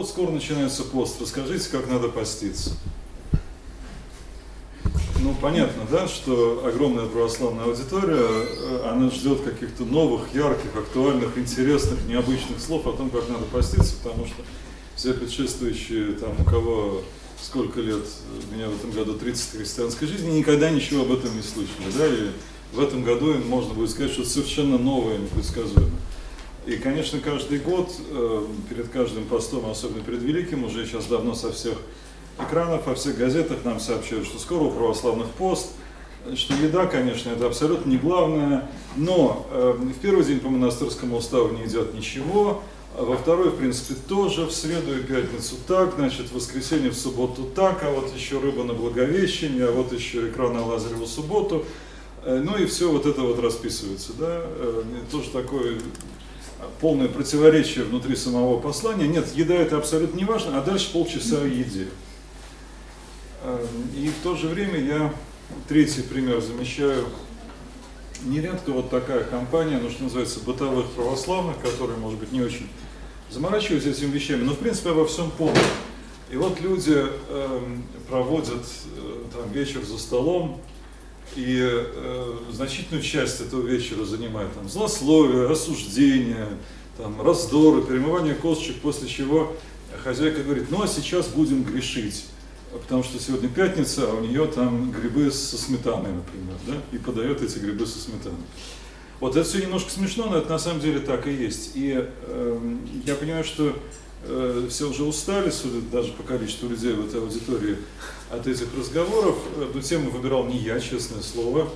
вот скоро начинается пост. Расскажите, как надо поститься. Ну, понятно, да, что огромная православная аудитория, э, она ждет каких-то новых, ярких, актуальных, интересных, необычных слов о том, как надо поститься, потому что все предшествующие, там, у кого сколько лет, у меня в этом году 30 христианской жизни, никогда ничего об этом не слышали, да, и в этом году им можно будет сказать, что совершенно новое, непредсказуемое. И, конечно, каждый год, э, перед каждым постом, особенно перед Великим, уже сейчас давно со всех экранов, во всех газетах нам сообщают, что скоро у православных пост, что еда, конечно, это абсолютно не главное, но э, в первый день по монастырскому уставу не идет ничего, а во второй, в принципе, тоже, в среду и пятницу так, значит, в воскресенье, в субботу так, а вот еще рыба на Благовещение, а вот еще икра на Лазареву субботу, э, ну и все вот это вот расписывается, да, тоже такой полное противоречие внутри самого послания. Нет, еда это абсолютно не важно, а дальше полчаса о еде. Эм, и в то же время я третий пример замечаю. Нередко вот такая компания, ну что называется, бытовых православных, которые, может быть, не очень заморачиваются этими вещами, но в принципе обо всем помнят. И вот люди э, проводят э, там вечер за столом, и э, значительную часть этого вечера занимает там, злословие, осуждение, там, раздоры, перемывание косточек, после чего хозяйка говорит, ну а сейчас будем грешить, потому что сегодня пятница, а у нее там грибы со сметаной, например, да, и подает эти грибы со сметаной. Вот это все немножко смешно, но это на самом деле так и есть. И э, я понимаю, что э, все уже устали, судя даже по количеству людей в этой аудитории, от этих разговоров. Эту тему выбирал не я, честное слово.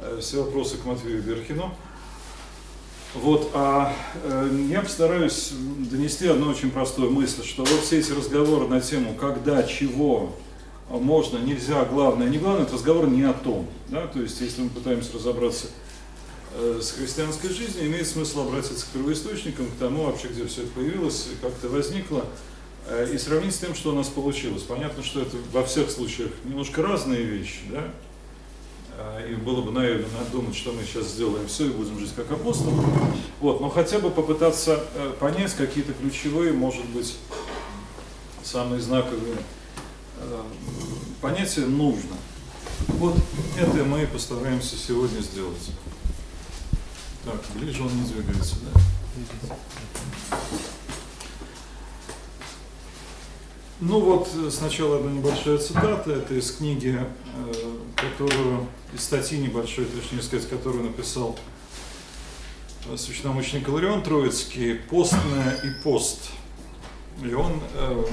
Э, все вопросы к Матвею Берхину. Вот, а э, я постараюсь донести одну очень простую мысль, что вот все эти разговоры на тему когда, чего можно, нельзя, главное, не главное, это разговор не о том. Да? То есть, если мы пытаемся разобраться э, с христианской жизнью, имеет смысл обратиться к первоисточникам, к тому вообще, где все это появилось, как это возникло, э, и сравнить с тем, что у нас получилось. Понятно, что это во всех случаях немножко разные вещи, да? Э, и было бы наивно думать, что мы сейчас сделаем все и будем жить как апостолы. Вот, но хотя бы попытаться э, понять какие-то ключевые, может быть, самые знаковые э, понятия нужно. Вот это мы постараемся сегодня сделать. Так, ближе он не двигается, да? Ну вот сначала одна небольшая цитата, это из книги, которую из статьи небольшой, точнее сказать, которую написал э, священномученик Иларион Троицкий «Постное и пост». И он э,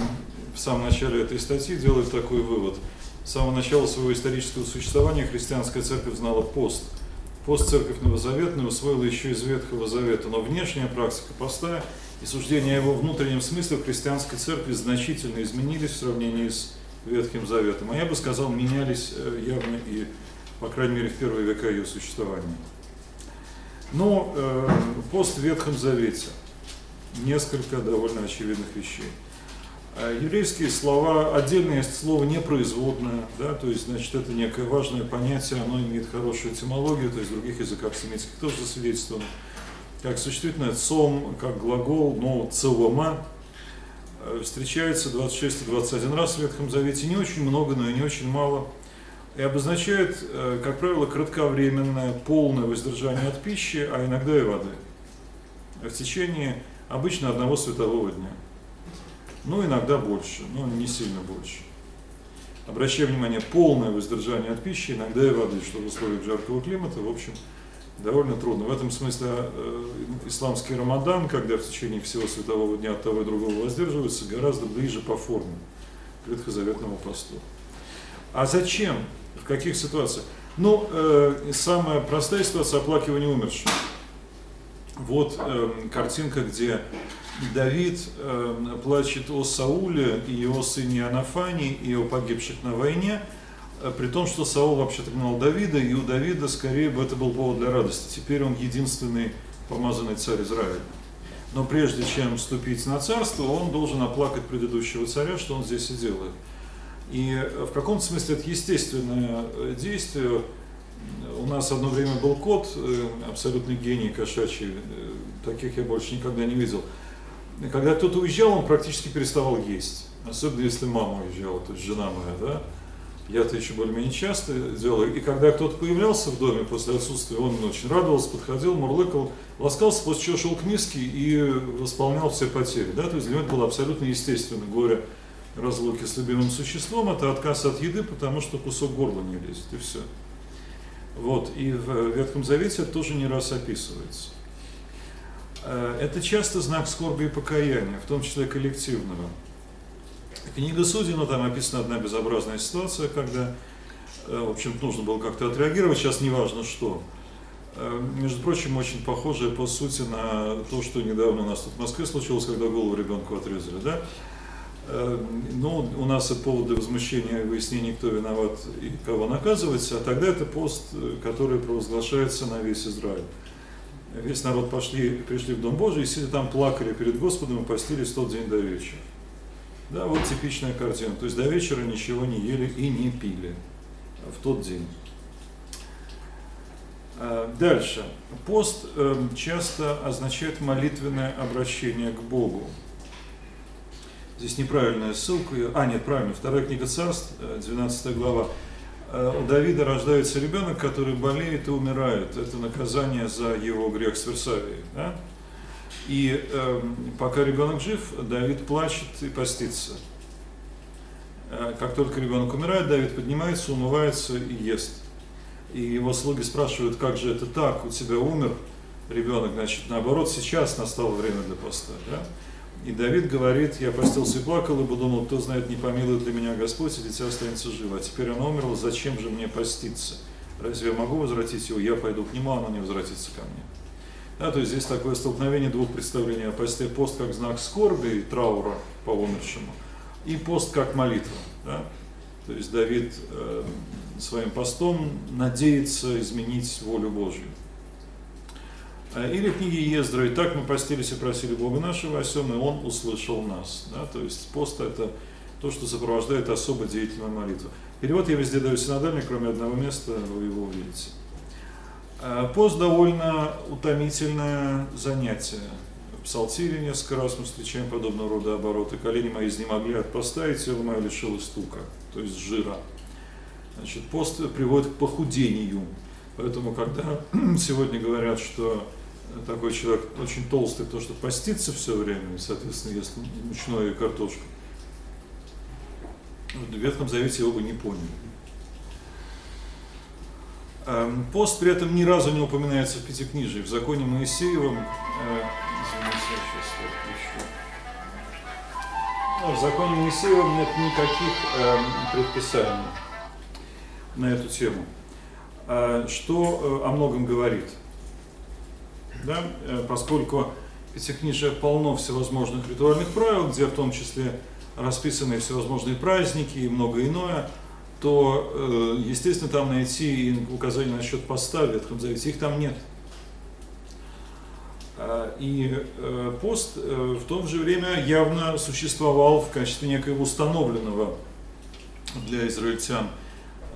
в самом начале этой статьи делает такой вывод. С самого начала своего исторического существования христианская церковь знала пост. Пост церковь Новозаветная усвоила еще из Ветхого Завета, но внешняя практика поста и суждения о его внутреннем смысле в христианской церкви значительно изменились в сравнении с Ветхим Заветом. А я бы сказал, менялись э, явно и по крайней мере, в первые века ее существования. Но э, пост в Ветхом Завете. Несколько довольно очевидных вещей. Э, еврейские слова, отдельно есть слово непроизводное, да, то есть, значит, это некое важное понятие, оно имеет хорошую этимологию, то есть в других языках семитских тоже засвидетельствовано, как существительное цом, как глагол, но целома, э, встречается 26 и 21 раз в Ветхом Завете, не очень много, но и не очень мало – и обозначает, э, как правило, кратковременное, полное воздержание от пищи, а иногда и воды. В течение обычно одного светового дня. Ну, иногда больше, но не сильно больше. Обращаю внимание, полное воздержание от пищи, иногда и воды, что в условиях жаркого климата, в общем, довольно трудно. В этом смысле э, исламский Рамадан, когда в течение всего светового дня от того и другого воздерживается, гораздо ближе по форме к ветхозаветному посту. А зачем В каких ситуациях? Ну, э, самая простая ситуация оплакивания умерших. Вот э, картинка, где Давид э, плачет о Сауле и его сыне Анафане и о погибших на войне, э, при том, что Саул вообще-то гнал Давида, и у Давида скорее бы это был повод для радости. Теперь он единственный помазанный царь Израиля. Но прежде чем вступить на царство, он должен оплакать предыдущего царя, что он здесь и делает. И э, в каком-то смысле это естественное э, действие. У нас одно время был кот, абсолютный гений кошачий, таких я больше никогда не видел. Когда кто-то уезжал, он практически переставал есть. Особенно если мама уезжала, то есть жена моя, да. Я-то еще более-менее часто делал. И когда кто-то появлялся в доме после отсутствия, он очень радовался, подходил, мурлыкал, ласкался, после чего шел к миске и восполнял все потери. Да? То есть для него это было абсолютно естественно. Горе разлуки с любимым существом – это отказ от еды, потому что кусок горла не лезет, и все. Вот, и в Ветхом Завете это тоже не раз описывается. Э, это часто знак скорби и покаяния, в том числе коллективного. Книга Судей, ну там описана одна безобразная ситуация, когда, э, в общем нужно было как-то отреагировать, сейчас не важно что. Э, между прочим, очень похоже по сути на то, что недавно у нас тут в Москве случилось, когда голову ребенку отрезали, да? Ну, у нас это повод для возмущения и выяснения, кто виноват и кого наказывать, а тогда это пост, который провозглашается на весь Израиль весь народ пошли, пришли в Дом Божий, и сидя там плакали перед Господом и постились тот день до вечера. Да, вот типичная картина. То есть до вечера ничего не ели и не пили в тот день. А, дальше. Пост эм, часто означает молитвенное обращение к Богу. Здесь неправильная ссылка. А, нет, правильно. Вторая книга царств, 12 э, глава. Э, у Давида рождается ребенок, который болеет и умирает. Это наказание за его грех с Версавией. Да? И э, пока ребенок жив, Давид плачет и постится. Э, как только ребенок умирает, Давид поднимается, умывается и ест. И его слуги спрашивают, как же это так, у тебя умер ребенок, значит, наоборот, сейчас настало время для поста. Да? И Давид говорит, я постился и плакал, ибо думал, кто знает, не помилует ли меня Господь, и дитя останется живо. А теперь он умер, зачем же мне поститься? Разве я могу возвратить его? Я пойду к нему, а оно не возвратится ко мне. Да, то есть здесь такое столкновение двух представлений о. Пост как знак скорби и траура по умершему, и пост как молитва. Да? То есть Давид э, своим постом надеется изменить волю Божью. А, или в книге Ездра, и так мы постились и просили Бога нашего о сем, и Он услышал нас. Да? То есть пост это то, что сопровождает особо деятельную молитву. Перевод я везде даю синодальный, кроме одного места, вы его увидите. А, пост довольно утомительное занятие. В Псалтире несколько раз мы встречаем подобного рода обороты. Колени мои изнемогли от поста, и тело мое лишилось стука, то есть жира. Значит, пост приводит к похудению. Поэтому, когда сегодня говорят, что такой человек очень толстый, то что постится все время, и, соответственно, ест мучное и картошку. В Ветхом Завете его бы не поняли. Эм, пост при этом ни разу не упоминается в Пятикнижии. В законе Моисеевом, э. Ну, в законе Моисеевом нет никаких э, предписаний на эту тему. Э, что э, о многом говорит – да, э, поскольку Пятикнижие полно всевозможных ритуальных правил, где в том числе расписаны всевозможные праздники и многое иное, то, э, естественно, там найти указания насчет поста в Ветхом Завете, их там нет. А, и э, пост в то же время явно существовал в качестве некоего установленного для израильтян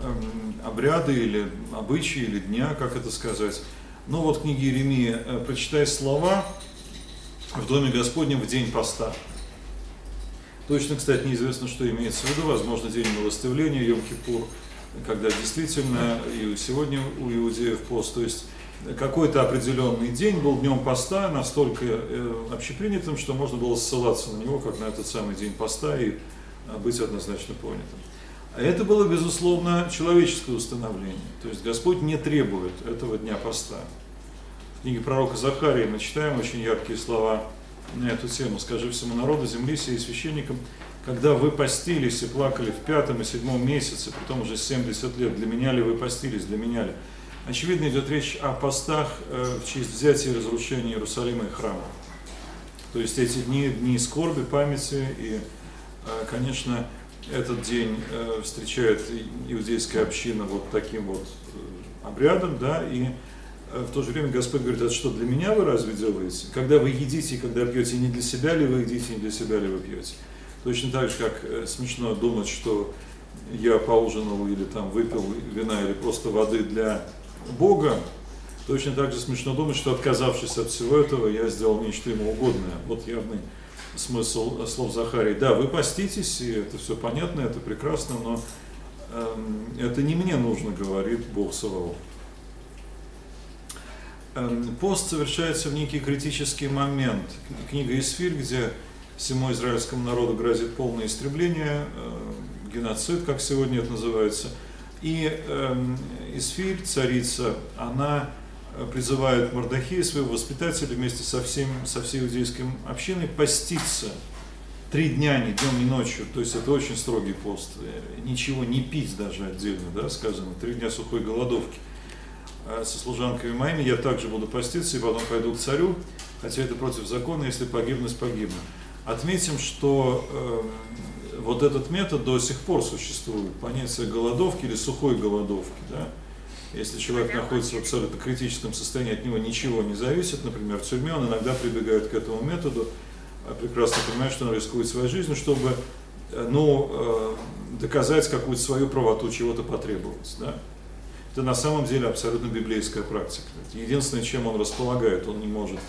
эм, обряда или обычая, или дня, как это сказать, ну вот книги Иеремии, э, прочитай слова в Доме Господнем в день поста. Точно, кстати, неизвестно, что имеется в виду, возможно, день милостивления, Йом-Кипур, когда действительно и сегодня у иудеев пост, то есть какой-то определенный день был днем поста настолько э, общепринятым, что можно было ссылаться на него, как на этот самый день поста и быть однозначно понятым. А это было, безусловно, человеческое установление. То есть Господь не требует этого дня поста. В книге пророка Захария мы читаем очень яркие слова на эту тему. «Скажи всему народу земли сей священникам, когда вы постились и плакали в пятом и седьмом месяце, при том уже 70 лет, для меня ли вы постились, для меня ли? Очевидно, идет речь о постах э, в честь взятия и разрушения Иерусалима и храма. То есть эти дни, дни скорби, памяти, и, э, конечно, этот день э, встречает иудейская община вот таким вот обрядом, да, и в то же время Господь говорит, это что, для меня вы разве делаете? Когда вы едите и когда пьете, не для себя ли вы едите, не для себя ли вы пьете? Точно так же, как смешно думать, что я поужинал или там выпил вина или просто воды для Бога, точно так же смешно думать, что отказавшись от всего этого, я сделал нечто ему угодное. Вот явный смысл слов Захарии. Да, вы поститесь, и это все понятно, это прекрасно, но э, это не мне нужно, говорит Бог Саваоф. Э, пост совершается в некий критический момент. Книга Исфирь, где всему израильскому народу грозит полное истребление, э, геноцид, как сегодня это называется – и э, Исфирь, царица, она призывает Мордахея, своего воспитателя, вместе со, всем, со всей иудейской общиной поститься три дня, ни днем, ни ночью. То есть это очень строгий пост. Э, ничего не пить даже отдельно, да, сказано. Три дня сухой голодовки. А со служанками моими я также буду поститься и потом пойду к царю, хотя это против закона, если погибнуть, погибну. Отметим, что э, вот этот метод до сих пор существует, понятие голодовки или сухой голодовки. Да? Если человек находится в абсолютно критическом состоянии, от него ничего не зависит, например, в тюрьме, он иногда прибегает к этому методу, а прекрасно понимает, что он рискует своей жизнью, чтобы э, ну, э, доказать какую-то свою правоту, чего-то потребовать. Да? Это на самом деле абсолютно библейская практика. Единственное, чем он располагает, он не может,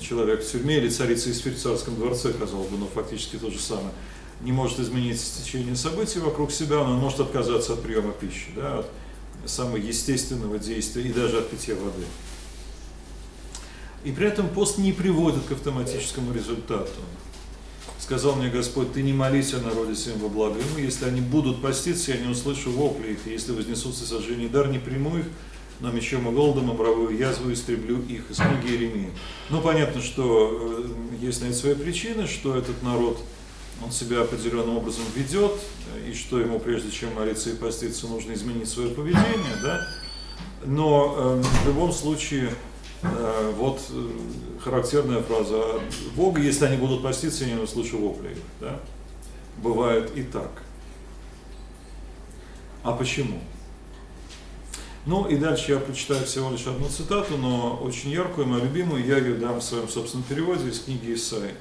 человек в тюрьме или царица из в царском дворце, казалось бы, но фактически то же самое не может изменить течение событий вокруг себя, но он может отказаться от приема пищи, да, от самого естественного действия и даже от питья воды. И при этом пост не приводит к автоматическому результату. Сказал мне Господь, ты не молись о народе своем во благо ему, если они будут поститься, я не услышу вопли их, и если вознесутся сожжение дар, не приму их, но мечом и голодом, обравую язву, истреблю их. Из книги Иеремии. Ну, понятно, что э, есть на это свои причины, что этот народ – он себя определенным образом ведет, и что ему прежде чем молиться и поститься, нужно изменить свое поведение, да? Но э, в любом случае, э, вот э, характерная фраза Бога, если они будут поститься, я не услышу вопли да? Бывает и так. А почему? Ну и дальше я прочитаю всего лишь одну цитату, но очень яркую, мою любимую, я ее дам в своем собственном переводе из книги Исаии.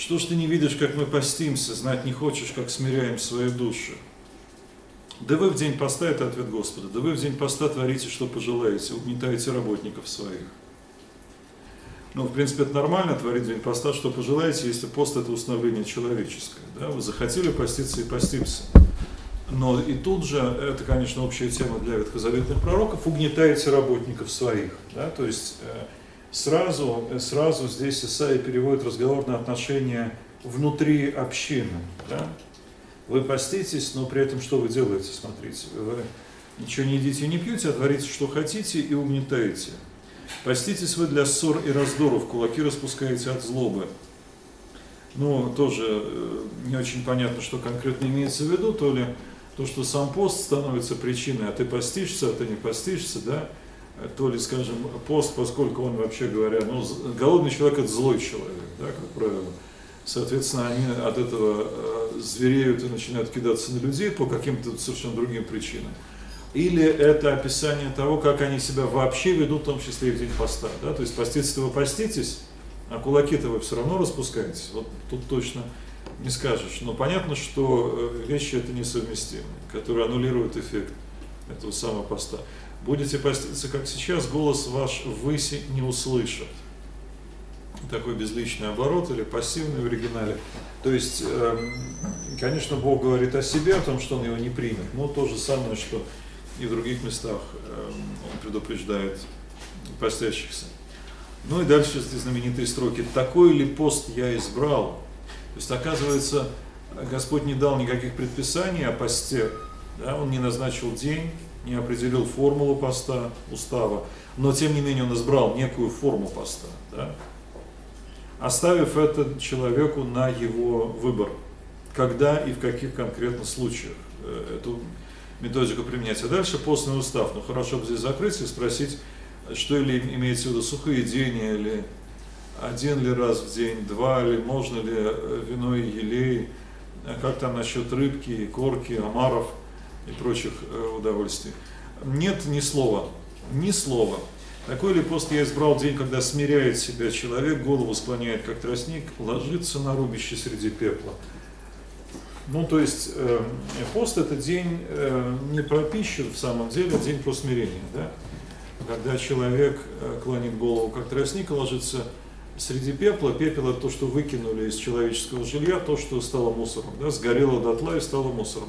Что ж ты не видишь, как мы постимся, знать не хочешь, как смиряем свои души? Да вы в день поста, это ответ Господа, да вы в день поста творите, что пожелаете, угнетаете работников своих. Ну, в принципе, это нормально, творить день поста, что пожелаете, если пост это установление человеческое. Да? Вы захотели поститься и постимся. Но и тут же, это, конечно, общая тема для ветхозаветных пророков, угнетаете работников своих. Да? То есть э, сразу, сразу здесь Исаия переводит разговор на отношения внутри общины. Да? Вы поститесь, но при этом что вы делаете, смотрите, вы ничего не едите и не пьете, а творите, что хотите и угнетаете. Поститесь вы для ссор и раздоров, кулаки распускаете от злобы. Ну, тоже э, не очень понятно, что конкретно имеется в виду, то ли то, что сам пост становится причиной, а ты постишься, а ты не постишься, да, то ли, скажем, пост, поскольку он, вообще говоря, ну, голодный человек – это злой человек, да, как правило. Соответственно, они от этого э, звереют и начинают кидаться на людей по каким-то совершенно другим причинам. Или это описание того, как они себя вообще ведут, в том числе и в день поста. Да? То есть поститься вы поститесь, а кулаки-то вы все равно распускаете. Вот тут точно не скажешь. Но понятно, что э, вещи это несовместимы, которые аннулируют эффект этого самого поста будете поститься, как сейчас, голос ваш выси не услышат. Такой безличный оборот или пассивный в оригинале. То есть, эм, конечно, Бог говорит о себе, о том, что Он его не примет, но то же самое, что и в других местах эм, Он предупреждает постящихся. Ну и дальше эти знаменитые строки. «Такой ли пост я избрал?» То есть, оказывается, Господь не дал никаких предписаний о посте, да? Он не назначил день, не определил формулу поста, устава, но тем не менее он избрал некую форму поста. Да? оставив это человеку на его выбор, когда и в каких конкретных случаях э, эту методику применять. А дальше постный устав. Ну хорошо бы здесь закрыть и спросить, что или имеется в виду сухие день или один ли раз в день, два ли, можно ли э, вино и елей, а как там насчет рыбки, корки, омаров и прочих э, удовольствий. Нет ни слова, ни слова. Такой ли пост я избрал день, когда смиряет себя человек, голову склоняет как тростник, ложится на рубище среди пепла. Ну, то есть э, пост это день э, не про пищу в самом деле, а день про смирение, да? Когда человек э, клонит голову как тростник, ложится среди пепла, пепел это то, что выкинули из человеческого жилья, то, что стало мусором, да, сгорело дотла и стало мусором.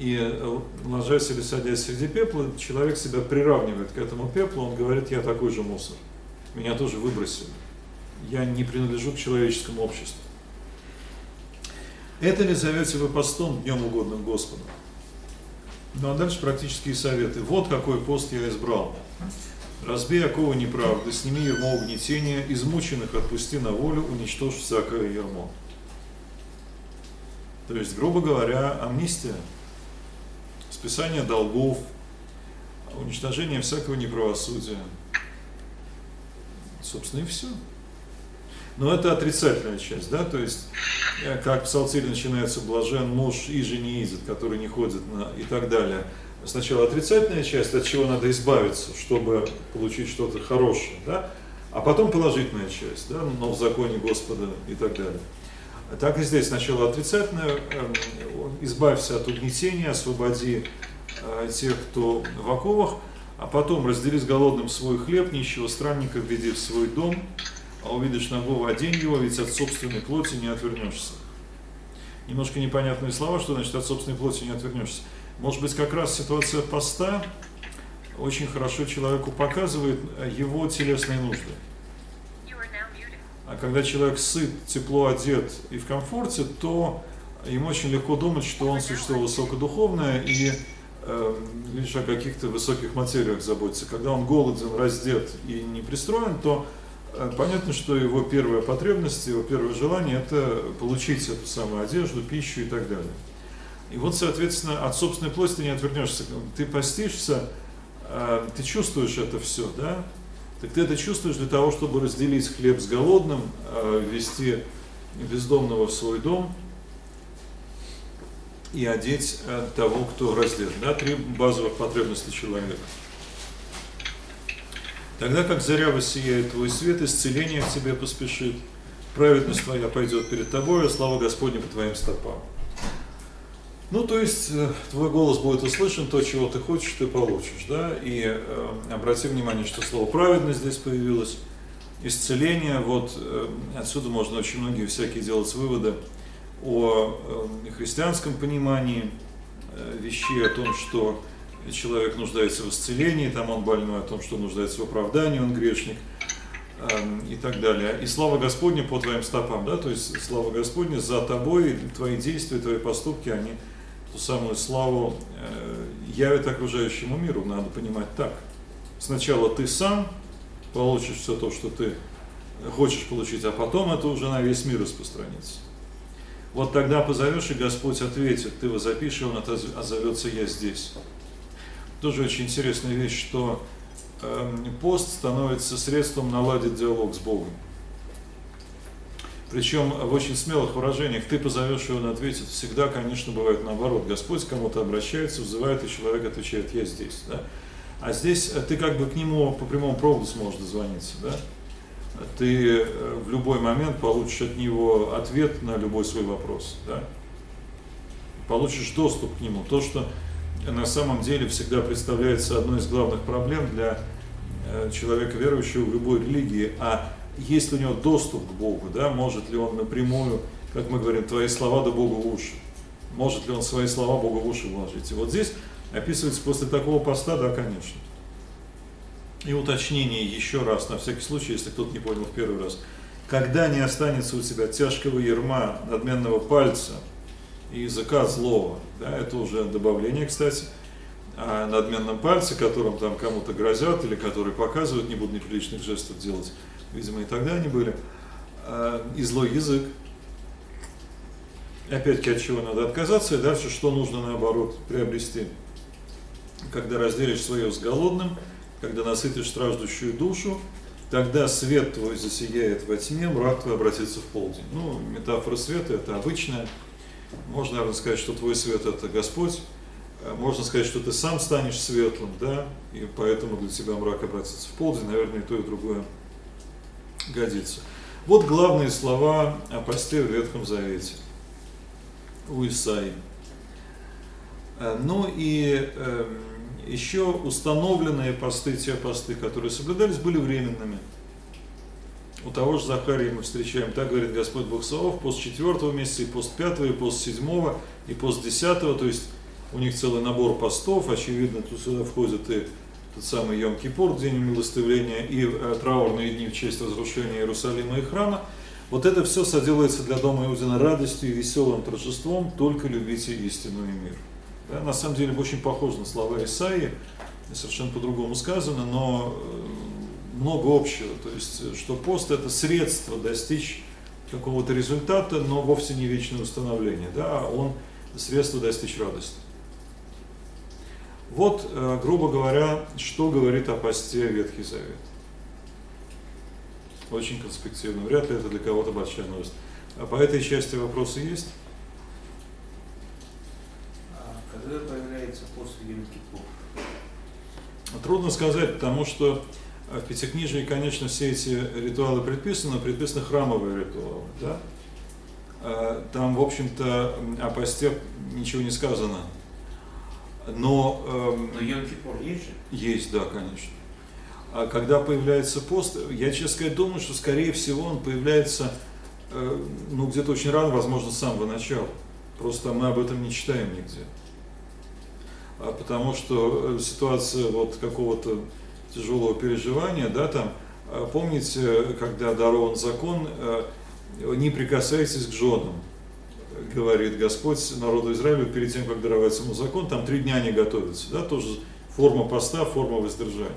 И э, ложась или садясь среди пепла, человек себя приравнивает к этому пеплу, он говорит, я такой же мусор, меня тоже выбросили, я не принадлежу к человеческому обществу. Это ли зовете вы постом днем угодным Господу? Ну а дальше практические советы. Вот какой пост я избрал. Разбей оковы неправды, сними ермо угнетения, измученных отпусти на волю, уничтожь всякое ермо. То есть, грубо говоря, амнистия, списание долгов, уничтожение всякого неправосудия. Собственно, и все. Но это отрицательная часть, да, то есть, э, как в Псалтире начинается блажен муж и же не идет, который не ходит на, и так далее – сначала отрицательная часть, от чего надо избавиться, чтобы получить что-то хорошее, да, а потом положительная часть, да, но в законе Господа и так далее. Так и здесь сначала отрицательная, эм, избавься от угнетения, освободи э, тех, кто в оковах, а потом раздели с голодным свой хлеб, нищего странника введи в свой дом, а увидишь нагого одень его, ведь от собственной плоти не отвернешься. Немножко непонятные слова, что значит от собственной плоти не отвернешься. Может быть, как раз ситуация поста очень хорошо человеку показывает его телесные нужды. А когда человек сыт, тепло одет и в комфорте, то ему очень легко думать, что он существо высокодуховное и э, лишь о каких-то высоких материях заботится. Когда он голоден, раздет и не пристроен, то э, понятно, что его первая потребность, его первое желание – это получить эту самую одежду, пищу и так далее. И вот, соответственно, от собственной плоти ты не отвернешься. Ты постишься, а, ты чувствуешь это все, да? Так ты это чувствуешь для того, чтобы разделить хлеб с голодным, а, ввести бездомного в свой дом и одеть а, того, кто раздет. Да? Три базовых потребности человека. Тогда как заря воссияет твой свет, исцеление к тебе поспешит, праведность твоя пойдет перед тобой, а слава Господня по твоим стопам. Ну, то есть, э, твой голос будет услышан, то, чего ты хочешь, ты получишь, да, и э, обрати внимание, что слово праведность здесь появилось, исцеление, вот э, отсюда можно очень многие всякие делать выводы о э, христианском понимании э, вещей, о том, что человек нуждается в исцелении, там он больной, о том, что нуждается в оправдании, он грешник, э, и так далее. И слава Господня по твоим стопам, да, то есть слава Господня за тобой, твои действия, твои поступки, они ту самую славу э, явит окружающему миру, надо понимать так. Сначала ты сам получишь все то, что ты хочешь получить, а потом это уже на весь мир распространится. Вот тогда позовешь, и Господь ответит, ты возопишь, и Он отзовется «Я здесь». Тоже очень интересная вещь, что э, пост становится средством наладить диалог с Богом. Причем в очень смелых выражениях ты позовешь, и он ответит. Всегда, конечно, бывает наоборот. Господь кому-то обращается, взывает, и человек отвечает, я здесь. Да? А здесь ты как бы к нему по прямому проводу сможешь дозвониться. Да? Ты э, в любой момент получишь от него ответ на любой свой вопрос. Да? Получишь доступ к нему. То, что на самом деле всегда представляется одной из главных проблем для э, человека верующего в любой религии, а есть у него доступ к Богу, да, может ли он напрямую, как мы говорим, твои слова до Бога в уши, может ли он свои слова Богу в уши вложить. И вот здесь описывается после такого поста, да, конечно. И уточнение еще раз, на всякий случай, если кто-то не понял в первый раз. Когда не останется у тебя тяжкого ерма, надменного пальца и языка злого, да, это уже добавление, кстати, о надменном пальце, которым там кому-то грозят или который показывают, не буду неприличных жестов делать, видимо, и тогда они были. э, и злой язык. Опять-таки от чего надо отказаться, и дальше что нужно наоборот приобрести. Когда разделишь свое с голодным, когда насытишь страждущую душу, тогда свет твой засияет во тьме, мрак твой обратится в полдень. Ну, метафора света это обычная. Можно, наверное, сказать, что твой свет это Господь. Можно сказать, что ты сам станешь светлым, да, и поэтому для тебя мрак обратится в полдень. Наверное, и то, и другое годится. Вот главные слова о посте в Ветхом Завете у Исаии. Э, ну и э, еще установленные посты, те посты, которые соблюдались, были временными. У того же Захарии мы встречаем, так говорит Господь Бог Савов, пост четвертого месяца, и пост пятого, и пост седьмого, и пост десятого, то есть у них целый набор постов, очевидно, тут сюда входит и тот самый Йом-Кипур, день умилостивления, и э, траурные дни в честь разрушения Иерусалима и храма. Вот это все соделается для Дома Иудина радостью и веселым торжеством, только любите истину и мир. Да, на самом деле очень похоже на слова Исаии, совершенно по-другому сказано, но э, много общего. То есть, что пост это средство достичь какого-то результата, но вовсе не вечное установление. Да, а он средство достичь радости. Вот, э, грубо говоря, что говорит о посте Ветхий Завет. Очень конспективно. Вряд ли это для кого-то большая новость. А по этой части вопросы есть? Когда появляется после Йом-Кипур? Трудно сказать, потому что в Пятикнижии, конечно, все эти ритуалы предписаны, предписаны храмовые ритуалы. Да? А, там, в общем-то, о посте ничего не сказано. Но, эм, но Йом-Кипур есть же? Есть, да, конечно. А когда появляется пост, я, честно сказать, думаю, что, скорее всего, он появляется, э, ну, где-то очень рано, возможно, с самого начала. Просто мы об этом не читаем нигде а потому что э, ситуация вот какого-то тяжелого переживания, да, там, а помните, когда дарован закон, э, не прикасайтесь к женам, говорит Господь народу Израилю перед тем, как даровать ему закон, там три дня не готовятся, да, тоже форма поста, форма воздержания.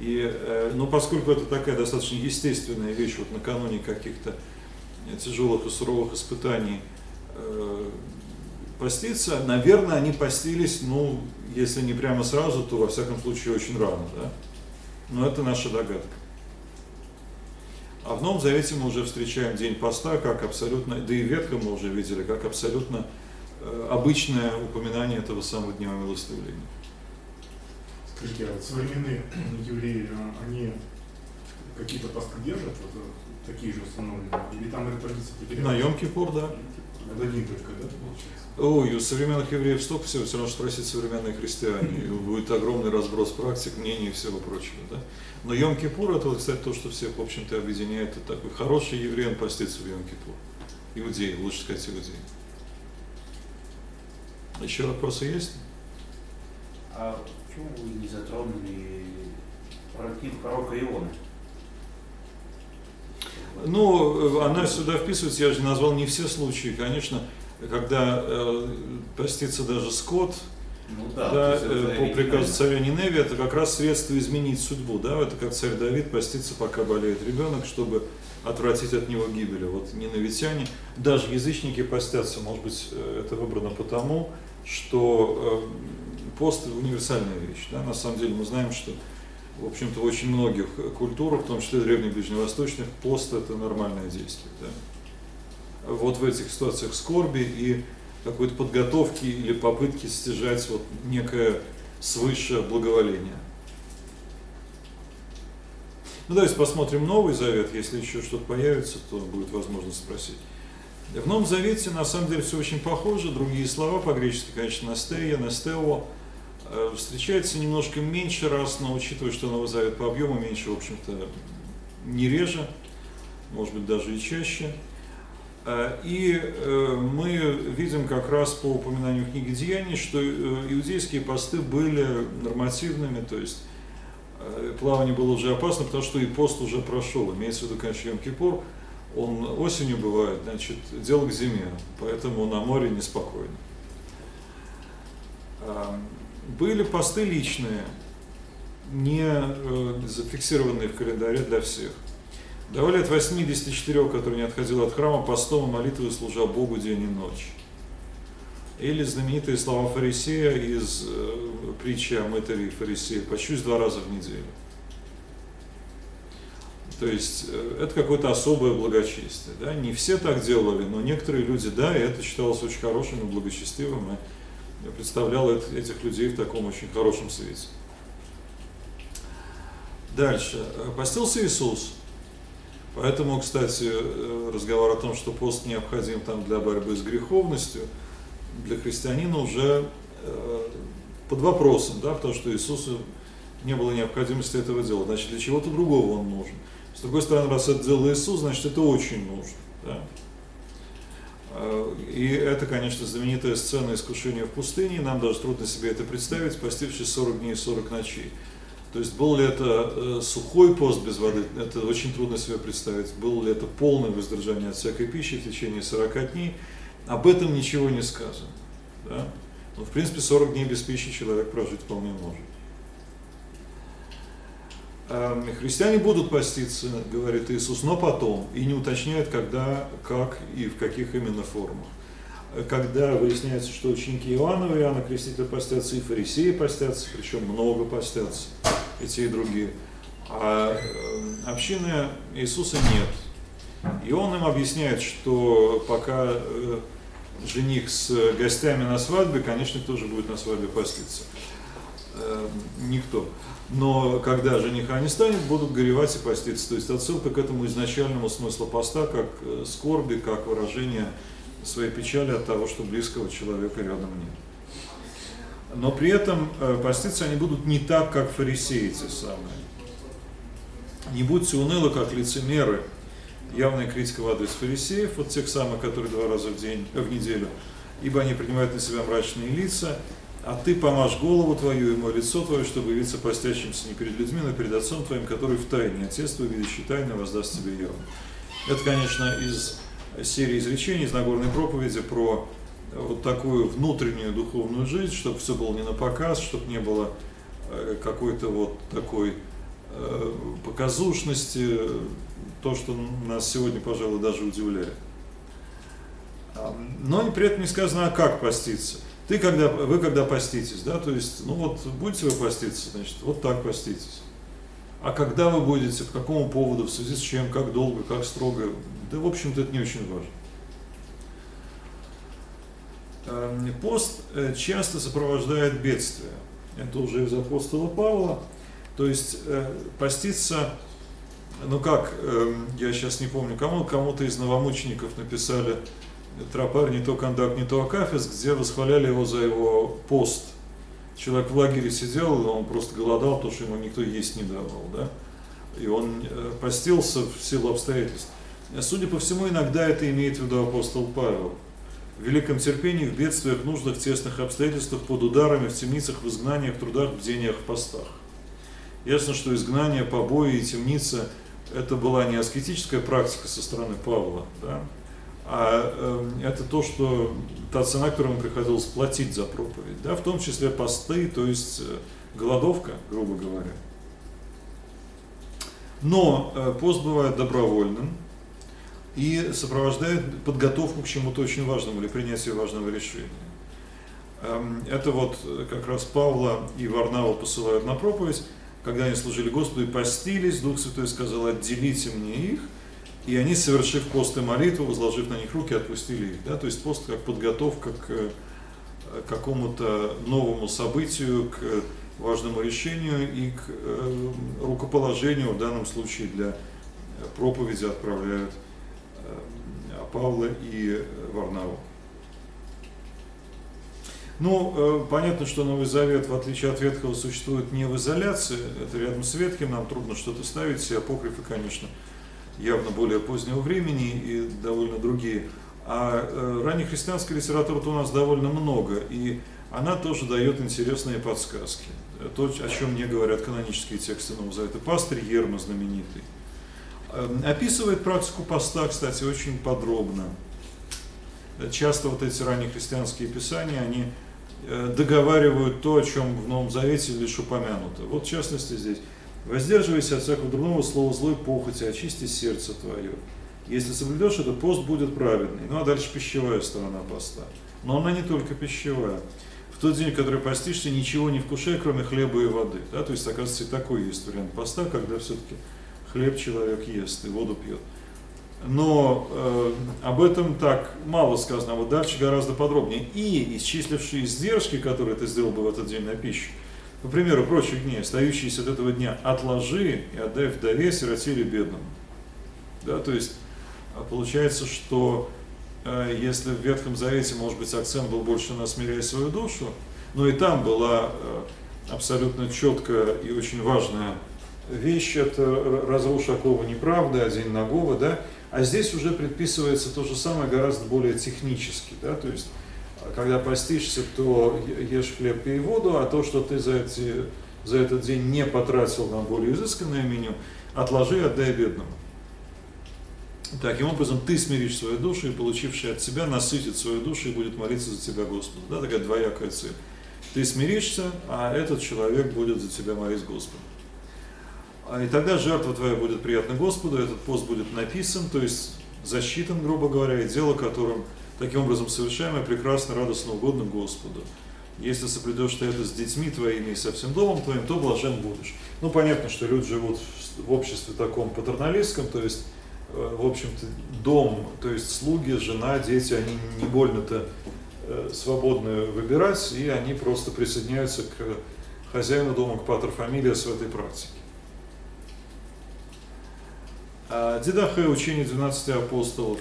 И, э, но поскольку это такая достаточно естественная вещь, вот накануне каких-то тяжелых и суровых испытаний, поститься, наверное, они постились, ну, если не прямо сразу, то во всяком случае очень рано, да? Но это наша догадка. А в Новом Завете мы уже встречаем День поста как абсолютно, да и ветка мы уже видели, как абсолютно э, обычное упоминание этого самого Дня Милостивления. Скажите, а вот современные евреи, а, они какие-то посты держат, вот, э, такие же установленные? Или там эта традиция потерялась? На Йом-Кипур, да. Это один только, да? Ой, у современных евреев столько всего, все равно спросить современные христиане, и будет огромный разброс практик, мнений и всего прочего. Да? Но Йом-Кипур, это, кстати, то, что всех, в общем-то, объединяет, это такой хороший еврей, он постится в Йом-Кипур. Иудеи, лучше сказать, иудеи. Еще вопросы есть? А почему вы не затронули пророка Иона? Ну, она сюда вписывается, я же назвал не все случаи, конечно, когда э, постится даже скот, ну, да, да, э, по приказу царя Ниневи, это как раз средство изменить судьбу. Да? Это как царь Давид постится, пока болеет ребенок, чтобы отвратить от него гибели. Вот ниневитяне, даже язычники постятся, может быть, э, это выбрано потому, что э, пост универсальная вещь. Да? На самом деле мы знаем, что в общем-то, в очень многих культурах, в том числе древних ближневосточных, пост – это нормальное действие. Да? Вот в этих ситуациях скорби и какой-то подготовки или попытки стяжать вот некое свыше благоволение. Ну давайте посмотрим Новый Завет, если еще что-то появится, то будет возможность спросить. В Новом Завете на самом деле все очень похоже, другие слова по-гречески, конечно, настея, настео, э, встречается немножко меньше раз, но учитывая, что Новый Завет по объему меньше, в общем-то, не реже, может быть, даже и чаще. Э, и э, мы видим как раз по упоминанию книги Деяний, что э, иудейские посты были нормативными, то есть плавание было уже опасно, потому что и пост уже прошел. Имеется в виду, конечно, Йом-Кипур, он осенью бывает, значит, дело к зиме, поэтому на море неспокойно. Были посты личные, не зафиксированные в календаре для всех. Давали от 84, который не отходил от храма, постом и молитвой служа Богу день и ночь. Или знаменитые слова фарисея из э, притчи о мытаре и «Почусь два раза в неделю». То есть э, это какое-то особое благочестие. Да? Не все так делали, но некоторые люди, да, и это считалось очень хорошим и благочестивым. И я представлял этих людей в таком очень хорошем свете. Дальше. Постился Иисус. Поэтому, кстати, э, разговор о том, что пост необходим там для борьбы с греховностью, для христианина уже э, под вопросом, да, потому что Иисусу не было необходимости этого делать. Значит, для чего-то другого он нужен. С другой стороны, раз это делал Иисус, значит, это очень нужно. Да? Э, и это, конечно, знаменитая сцена искушения в пустыне, нам даже трудно себе это представить, постившись 40 дней и 40 ночей. То есть был ли это э, сухой пост без воды, это очень трудно себе представить. Было ли это полное воздержание от всякой пищи в течение 40 дней, об этом ничего не сказано. Да? Но в принципе 40 дней без пищи человек прожить вполне может. Эм, христиане будут поститься, говорит Иисус, но потом, и не уточняет, когда, как и в каких именно формах. Когда выясняется, что ученики Иоанна, Иоанна Крестителя постятся, и фарисеи постятся, причем много постятся, и те, и другие. А э, общины Иисуса нет. И он им объясняет, что пока э, жених с гостями на свадьбе, конечно, тоже будет на свадьбе поститься. Э, никто. Но когда жениха не станет, будут горевать и поститься. То есть отсылка к этому изначальному смыслу поста, как скорби, как выражение своей печали от того, что близкого человека рядом нет но при этом э, поститься они будут не так, как фарисеи те самые. Не будьте унылы, как лицемеры. Явная критика в адрес фарисеев, вот тех самых, которые два раза в день, э, в неделю, ибо они принимают на себя мрачные лица, а ты помажь голову твою и мое лицо твое, чтобы явиться постящимся не перед людьми, но перед Отцом твоим, который в тайне. Отец твой, видящий тайно, воздаст тебе явно. Это, конечно, из серии изречений, из Нагорной проповеди про вот такую внутреннюю духовную жизнь, чтобы все было не на показ, чтобы не было э, какой-то вот такой э, показушности, то, что нас сегодня, пожалуй, даже удивляет. Но при этом не сказано, а как поститься. Ты когда, вы когда поститесь, да, то есть, ну вот, будете вы поститься, значит, вот так поститесь. А когда вы будете, по какому поводу, в связи с чем, как долго, как строго, да, в общем-то, это не очень важно. Эм, пост э, часто сопровождает бедствие. Это уже из апостола Павла. То есть э, поститься, ну как, эм, я сейчас не помню, кому, кому-то из новомучеников написали тропарь не то кондак, не то акафист, где восхваляли его за его пост. Человек в лагере сидел, он просто голодал, потому что ему никто есть не давал, да? И он э, постился в силу обстоятельств. Судя по всему, иногда это имеет в виду апостол Павел в великом терпении, в бедствиях, нуждах, тесных обстоятельствах, под ударами, в темницах, в изгнаниях, в трудах, бдениях, в постах. Ясно, что изгнание, побои и темница – это была не аскетическая практика со стороны Павла, да? А э, это то, что та цена, которую ему приходилось платить за проповедь, да? в том числе посты, то есть э, голодовка, грубо говоря. Но э, пост бывает добровольным, и сопровождает подготовку к чему-то очень важному или принятию важного решения. Эм, это вот как раз Павла и Варнава посылают на проповедь, когда они служили Господу и постились, Дух Святой сказал, отделите мне их, и они, совершив пост и молитву, возложив на них руки, отпустили их. Да? То есть пост как подготовка к э, какому-то новому событию, к важному решению и к э, рукоположению, в данном случае для проповеди отправляют Павла и Варнаву. Ну, э, понятно, что Новый Завет, в отличие от Ветхого, существует не в изоляции, это рядом с Ветхим, нам трудно что-то ставить, все апокрифы, конечно, явно более позднего времени и довольно другие. А э, раннехристианской литературы у нас довольно много, и она тоже дает интересные подсказки. То, о чем мне говорят канонические тексты Нового Завета. Пастырь Ерма знаменитый, Эм, описывает практику поста, кстати, очень подробно. Часто вот эти ранние христианские писания, они э, договаривают то, о чем в Новом Завете лишь упомянуто. Вот в частности здесь. Воздерживайся от всякого дурного слова, злой похоти, очисти сердце твое. Если соблюдешь это, пост будет праведный. Ну а дальше пищевая сторона поста. Но она не только пищевая. В тот день, который постишься, ничего не вкушай, кроме хлеба и воды. Да? То есть, оказывается, и такой есть вариант поста, когда все-таки хлеб человек ест и воду пьет. Но э, об этом так мало сказано, а вот дальше гораздо подробнее. И исчислившие издержки, которые ты сделал бы в этот день на пищу, по примеру прочих дней, остающиеся от этого дня, отложи и отдай вдове, сироте или бедному. Да, то есть а получается, что э, если в Ветхом Завете, может быть, акцент был больше на смиряя свою душу, но и там была э, абсолютно четкая и очень важная вещь, это разрушь оковы неправды, одень нагого, да, а здесь уже предписывается то же самое гораздо более технически, да, то есть когда постишься, то ешь хлеб и воду, а то, что ты за, эти, за этот день не потратил на более изысканное меню, отложи и отдай бедному. Таким образом, ты смиришь свою душу, и получивший от тебя насытит свою душу и будет молиться за тебя Господу. Да, такая двоякая цель. Ты смиришься, а этот человек будет за тебя молить Господу. А, и тогда жертва твоя будет приятна Господу, этот пост будет написан, то есть засчитан, грубо говоря, и дело, которым таким образом совершаемое, прекрасно, радостно, угодно Господу. Если соблюдешь ты это с детьми твоими и со всем домом твоим, то блажен будешь. Ну, понятно, что люди живут в обществе таком патерналистском, то есть Э, в общем-то, дом, то есть слуги, жена, дети, они не больно-то э, свободно выбирать, и они просто присоединяются к хозяину дома, к патер фамилиас в этой практике. А Дидахе, учение 12 апостолов,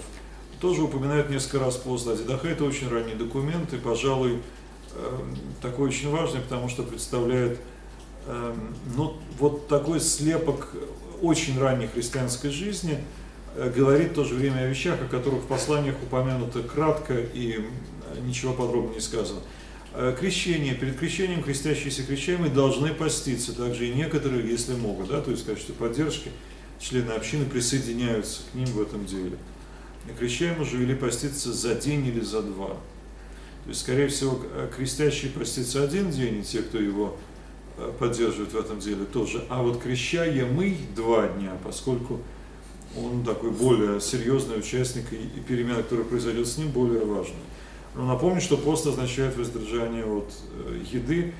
тоже упоминают несколько раз пост. А Дидахе это очень ранний документ, и, пожалуй, эм, такой очень важный, потому что представляет эм, ну, вот такой слепок очень ранней христианской жизни – Э, говорит в то же время о вещах, о которых в посланиях упомянуто кратко и ничего подробно не сказано. Э, крещение. Перед крещением крестящиеся крещаемые должны поститься, также и некоторые, если могут, да, то есть в качестве поддержки члены общины присоединяются к ним в этом деле. И крещаемые же вели поститься за день или за два. То есть, скорее всего, э, крестящие постится один день, и те, кто его поддерживает в этом деле, тоже. А вот крещаемый два дня, поскольку он такой более серьезный участник, и, перемена, которая произойдет с ним, более важная. Но напомню, что пост означает воздержание от э, еды.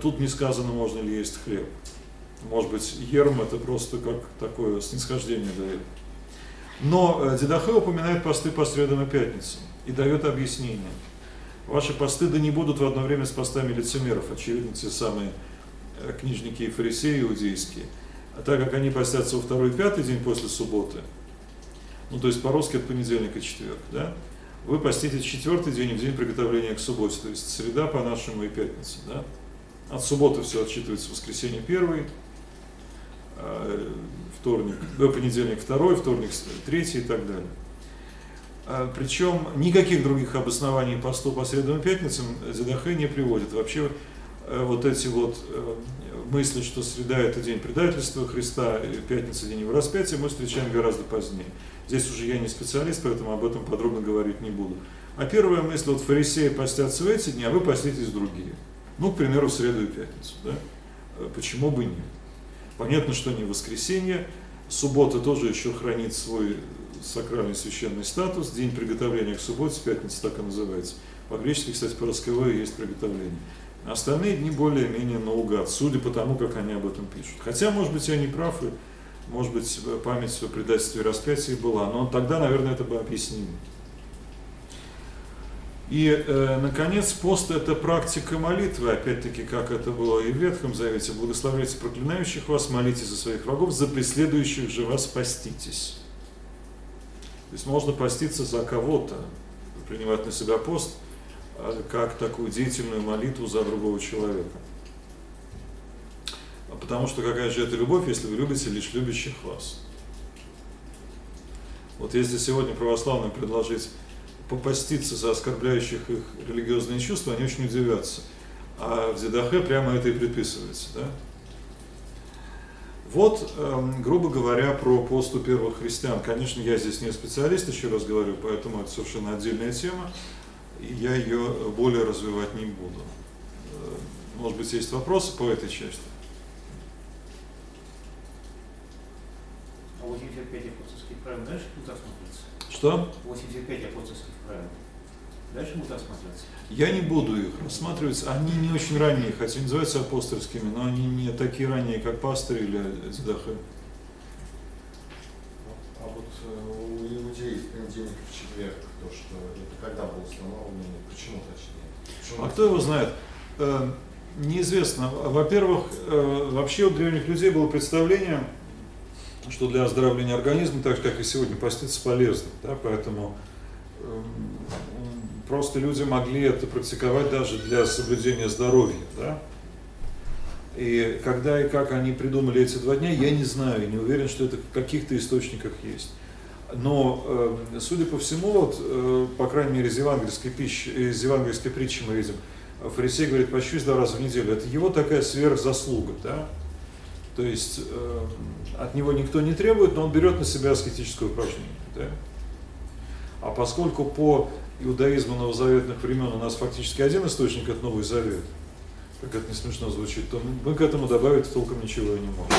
Тут не сказано, можно ли есть хлеб. Может быть, ерм это просто как такое снисхождение дает. Но э, Дедахе упоминает посты по средам и пятницам и дает объяснение. Ваши посты да не будут в одно время с постами лицемеров, очевидно, те самые э, книжники и фарисеи иудейские – а так как они постятся во второй и пятый день после субботы, ну то есть по-русски это понедельник и четверг, да, вы постите четвертый день в день приготовления к субботе, то есть среда по-нашему и пятница, да. От субботы все отсчитывается воскресенье первый, вторник, до понедельник второй, вторник третий и так далее. А, Причем никаких других обоснований посту по средам и пятницам Зедахе не приводит. Вообще э, вот эти вот э, мысли, что среда – это день предательства Христа, и пятница – день его распятия, мы встречаем гораздо позднее. Здесь уже я не специалист, поэтому об этом подробно говорить не буду. А первая мысль, вот фарисеи постятся в эти дни, а вы поститесь другие. Ну, к примеру, в среду и пятницу. Да? Э, почему бы нет? Понятно, что не воскресенье, суббота тоже еще хранит свой сакральный священный статус, день приготовления к субботе, пятница так и называется. По-гречески, кстати, по росковой есть приготовление. Остальные дни более-менее наугад, судя по тому, как они об этом пишут. Хотя, может быть, я не прав, и, может быть, память о предательстве и распятии была, но тогда, наверное, это бы объяснимо. И, э, наконец, пост – это практика молитвы, опять-таки, как это было и в Ветхом Завете. «Благословляйте проклинающих вас, молитесь за своих врагов, за преследующих же вас поститесь». То есть можно поститься за кого-то, принимать на себя пост – а как такую деятельную молитву за другого человека. А потому что какая же это любовь, если вы любите лишь любящих вас? Вот если сегодня православным предложить попаститься за оскорбляющих их религиозные чувства, они очень удивятся. А в Зидахе прямо это и предписывается. Да? Вот, эм, грубо говоря, про посту первых христиан. Конечно, я здесь не специалист, еще раз говорю, поэтому это совершенно отдельная тема. И я ее более развивать не буду. Э, может быть, есть вопросы по этой части? А 85 апостольских правил, знаешь, куда смотрится? Что? 85 апостольских Дальше будут рассматриваться. Я не буду их рассматривать. Они не очень ранние, хотя называются апостольскими, но они не такие ранние, как пастырь или Зидахай. А вот э, у иудеев понедельник в четверг, то, что это когда было установлено, почему точнее? Почему А кто его знает? Э, Неизвестно. Во-первых, э, вообще у древних людей было представление, что для оздоровления организма, так же как и сегодня, поститься полезно. Да? Поэтому эм, просто люди могли это практиковать даже для соблюдения здоровья. Да? И когда и как они придумали эти два дня, я не знаю, не уверен, что это в каких-то источниках есть. Но, э, судя по всему, вот, э, по крайней мере, из евангельской, пищи, из евангельской притчи мы видим, фарисей говорит, пощусь два раза в неделю. Это его такая сверхзаслуга, да? То есть э, от него никто не требует, но он берет на себя аскетическое упражнение, да? А поскольку по иудаизму новозаветных времен у нас фактически один источник – это Новый Завет, как это не смешно звучит, то мы к этому добавить толком ничего и не можем.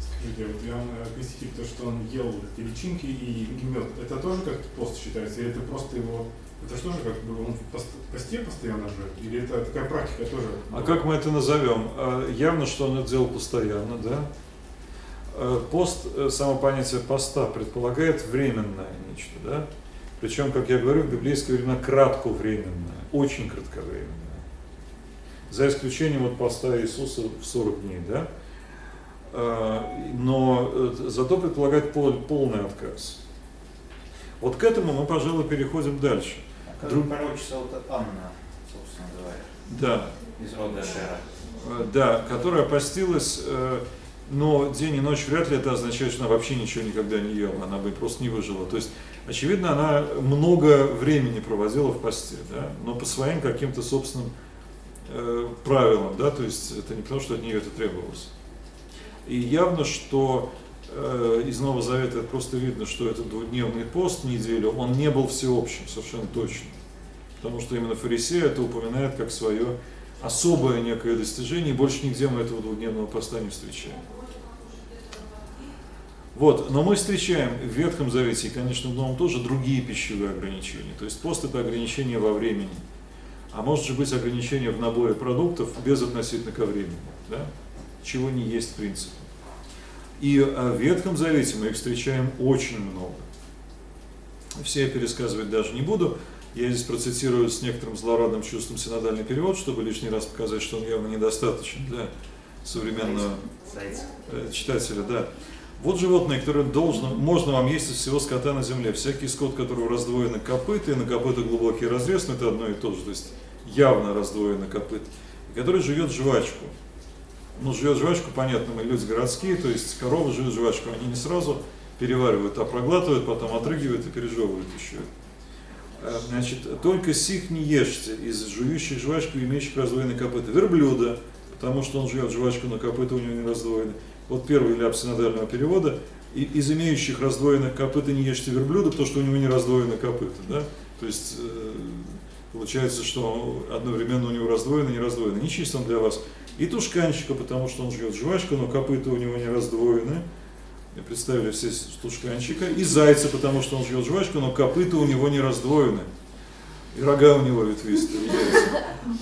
Скажите, вот Иоанн Креститель, то, что он ел личинки и мед, это тоже как пост считается? Или это просто его это что же, как бы он в пост- посте постоянно живет? Или это такая практика тоже? А как мы это назовем? А, Явно, что он это делал постоянно, да? Э, Пост, э, само понятие поста предполагает временное нечто, да? Причем, как я говорю, в библейское времена кратковременное, очень кратковременное. За исключением вот поста Иисуса в 40 дней, да? Э, Но э, зато предполагает пол- полный отказ. Вот к этому мы, пожалуй, переходим дальше. А Друг- пророчество вот Анна, собственно говоря, Да, из рода Шера. Э, Да, которая постилась, э, но день и ночь вряд ли это означает, что она вообще ничего никогда не ела, она бы просто не выжила. То есть, очевидно, она много времени проводила в посте, да, но по своим каким-то собственным э, правилам, да, то есть это не потому, что от нее это требовалось. И явно, что э, из Нового Завета просто видно, что этот двудневный пост неделю, он не был всеобщим, совершенно точно. Потому что именно фарисеи это упоминает как свое особое некое достижение, и больше нигде мы этого двухдневного поста не встречаем. Вот, но мы встречаем в Ветхом Завете и, конечно, в Новом тоже другие пищевые ограничения. То есть пост это ограничение во времени. А может же быть ограничение в наборе продуктов без относительно ко времени, да? чего не есть в принципе. И э, в Ветхом Завете мы их встречаем очень много. Все я пересказывать даже не буду. Я здесь процитирую с некоторым злорадным чувством синодальный перевод, чтобы лишний раз показать, что он явно недостаточен для современного э, читателя, да. Вот животное, которое должно, можно вам есть из всего скота на земле. Всякий скот, которого раздвоены копыта, и на копыта глубокий разрез, но это одно и то же, то есть явно раздвоены копыт, и который живет жвачку. Ну, живет жвачку, понятно, мы люди городские, то есть коровы живут жвачку, они не сразу переваривают, а проглатывают, потом отрыгивают и пережевывают еще. Э, Значит, только сих не ешьте из жующих жвачку, имеющих раздвоенные копыта. Верблюда, потому что он жует жвачку, но копыта у него не раздвоены. Вот первый ляп синодального перевода. Из имеющих раздвоенных копыта не ешьте верблюда, потому что у него не раздвоены копыта. Да? То есть э, получается, что одновременно у него раздвоено не раздвоено. Нечист он для вас. И тушканчика, потому что он жует жвачку, но копыта у него не раздвоены. Представили все тушканчика. И зайца, потому что он жует жвачку, но копыта у него не раздвоены. И рога у него ветвистые.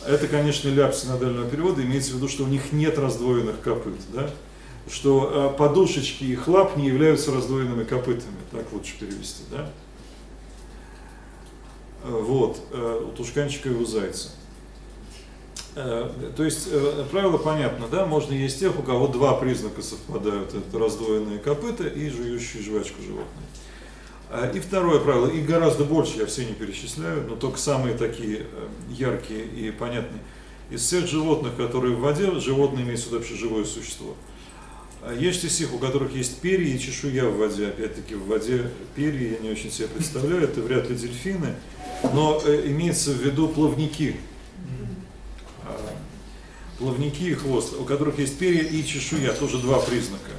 Это, конечно, ляп синодального перевода. Имеется в виду, что у них нет раздвоенных копыт. Да? Что э, подушечки и хлап не являются раздвоенными копытами. Так лучше перевести. Да? Э, Вот. э, У тушканчика и у зайца. То есть правило понятно, да? Можно есть тех, у кого два признака совпадают. Это раздвоенные копыта и жующие жвачку животные. И второе правило, и гораздо больше, я все не перечисляю, но только самые такие яркие и понятные. Из всех животных, которые в воде, животное имеет сюда вообще живое существо. А Есть из них, у которых есть перья и чешуя в воде. Опять-таки, в воде перья я не очень себе представляю, это вряд ли дельфины, но э, имеется в виду плавники. А, Плавники и хвост, у которых есть перья и чешуя, тоже два признака.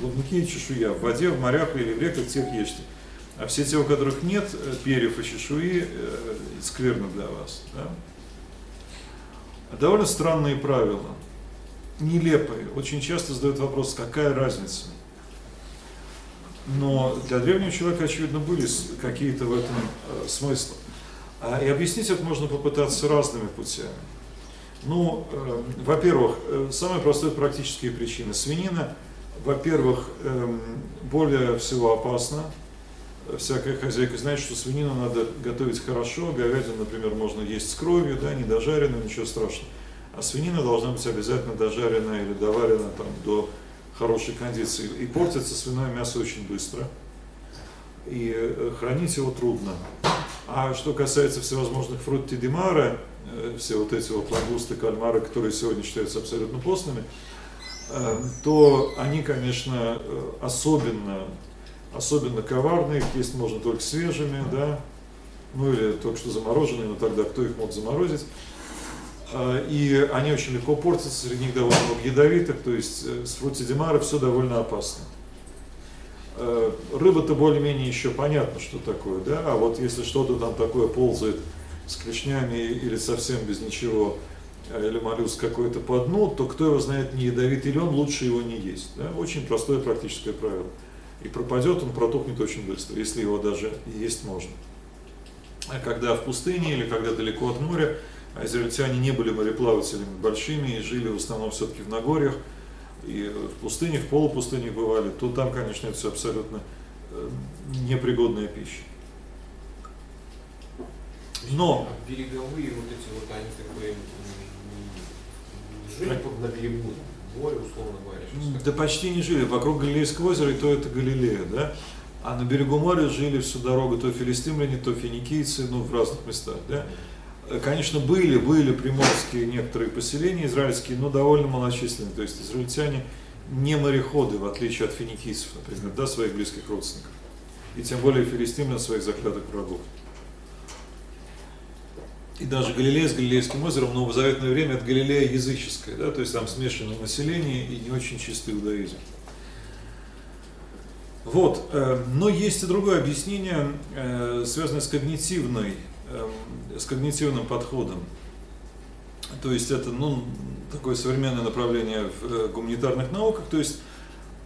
Плавники и чешуя. В воде, в морях или в реках тех ешьте. А все те, у которых нет э, перьев и чешуи, э, скверно для вас. Да? Довольно странные правила, нелепые. Очень часто задают вопрос, какая разница? но для древнего человека, очевидно, были какие-то в этом э, смыслы. А, и объяснить это можно попытаться разными путями. Ну, э, во-первых, э, самые простые практические причины. Свинина, во-первых, э, более всего опасна. Всякая хозяйка знает, что свинину надо готовить хорошо, говядину, например, можно есть с кровью, да, не дожаренную, ничего страшного. А свинина должна быть обязательно дожарена или доварена там, до хорошей кондиции. И портится свиное мясо очень быстро. И э, хранить его трудно. А что касается всевозможных фрутти ди маре, э, все вот эти вот лангусты, кальмары, которые сегодня считаются абсолютно постными, э, то они, конечно, особенно, особенно коварные, есть можно только свежими, да, ну или только что замороженные, но тогда кто их мог заморозить? А, и они очень легко портятся, среди них довольно много ядовитых, то есть э, с фрутидимара все довольно опасно. А, рыба-то более-менее еще понятно, что такое, да, а вот если что-то там такое ползает с клешнями или совсем без ничего, а, или моллюск какой-то по дну, то кто его знает, не ядовитый или он, лучше его не есть. Да? Очень простое практическое правило. И пропадет он, протухнет очень быстро, если его даже есть можно. А когда в пустыне или когда далеко от моря, а израильтяне не были мореплавателями большими и жили в основном все-таки в Нагорьях, и в пустыне, в полупустыне бывали, то там, конечно, это все абсолютно э, непригодная пища. Но а береговые вот эти вот, они как бы жили на берегу моря, условно говоря. Да почти не жили. Вокруг Галилейского озера, и то это Галилея, да? А на берегу моря жили всю дорогу то филистимляне, то финикийцы, ну, в разных местах, да? Конечно, были, были приморские некоторые поселения израильские, но довольно малочисленные. То есть израильтяне не мореходы, в отличие от финикийцев, например, да, своих близких родственников. И тем более филистимлян своих заклятых врагов. И даже Галилея с Галилейским озером в новозаветное время это Галилея языческая, да, то есть там смешанное население и не очень чистый иудаизм. Вот, э, но есть и другое объяснение, э, связанное с когнитивной с когнитивным подходом. То есть это ну, такое современное направление в э, гуманитарных науках, то есть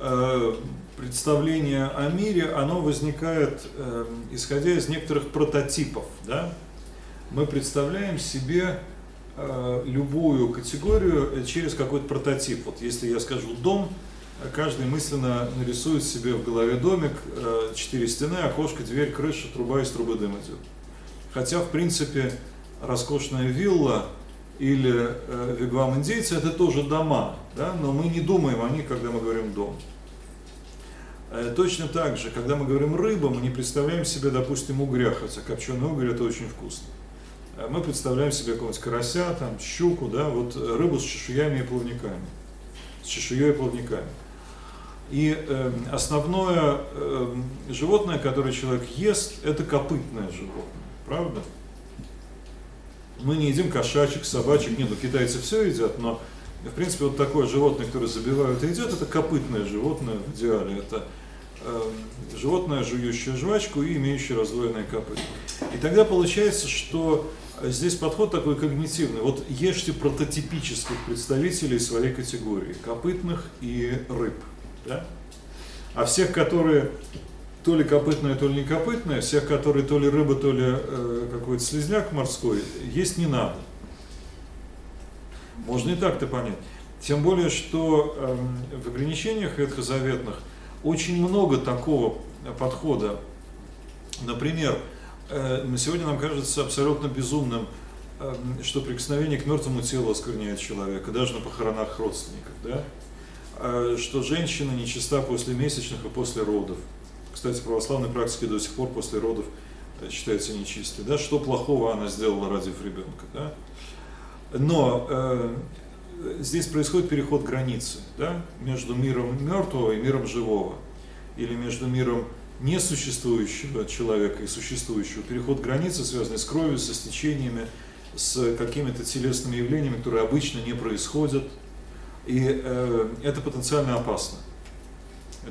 э, представление о мире, оно возникает э, исходя из некоторых прототипов. Да? Мы представляем себе э, любую категорию через какой-то прототип. Вот если я скажу «дом», каждый мысленно нарисует себе в голове домик, четыре стены, окошко, дверь, крыша, труба, из трубы дым идет. Хотя, в принципе, роскошная вилла или э, вигвам индейца это тоже дома, да? но мы не думаем о них, когда мы говорим дом. Э, точно так же, когда мы говорим рыба, мы не представляем себе, допустим, угря, хотя копченый угорь это очень вкусно. Э, мы представляем себе какого-нибудь карася, там, щуку, да, вот рыбу с чешуями и плавниками, с чешуей и плавниками. И э, основное э, животное, которое человек ест, это копытное животное. Правда? Мы не едим кошачек, собачек, нет, ну китайцы все едят, но в принципе вот такое животное, которое забивают и едят, это копытное животное в идеале, это э, животное, жующее жвачку и имеющее раздвоенные копыта. И тогда получается, что здесь подход такой когнитивный. Вот ешьте прототипических представителей своей категории, копытных и рыб. Да? А всех, которые то ли копытная, то ли не копытная, всех, которые то ли рыба, то ли э, какой-то слезняк морской, есть не надо. Можно и так-то понять. Тем более, что э, в ограничениях ветхозаветных очень много такого подхода. Например, э, сегодня нам кажется абсолютно безумным, э, что прикосновение к мертвому телу оскверняет человека, даже на похоронах родственников, да? Э, что женщина нечиста после месячных и после родов – кстати, православной практикой до сих пор после родов э, считается нечистой. Да? Что плохого она сделала, родив ребенка? Да? Но э, здесь происходит переход границы да? между миром мертвого и миром живого. Или между миром несуществующего человека и существующего. Переход границы, связанный с кровью, со стечениями, с какими-то телесными явлениями, которые обычно не происходят. И э, это потенциально опасно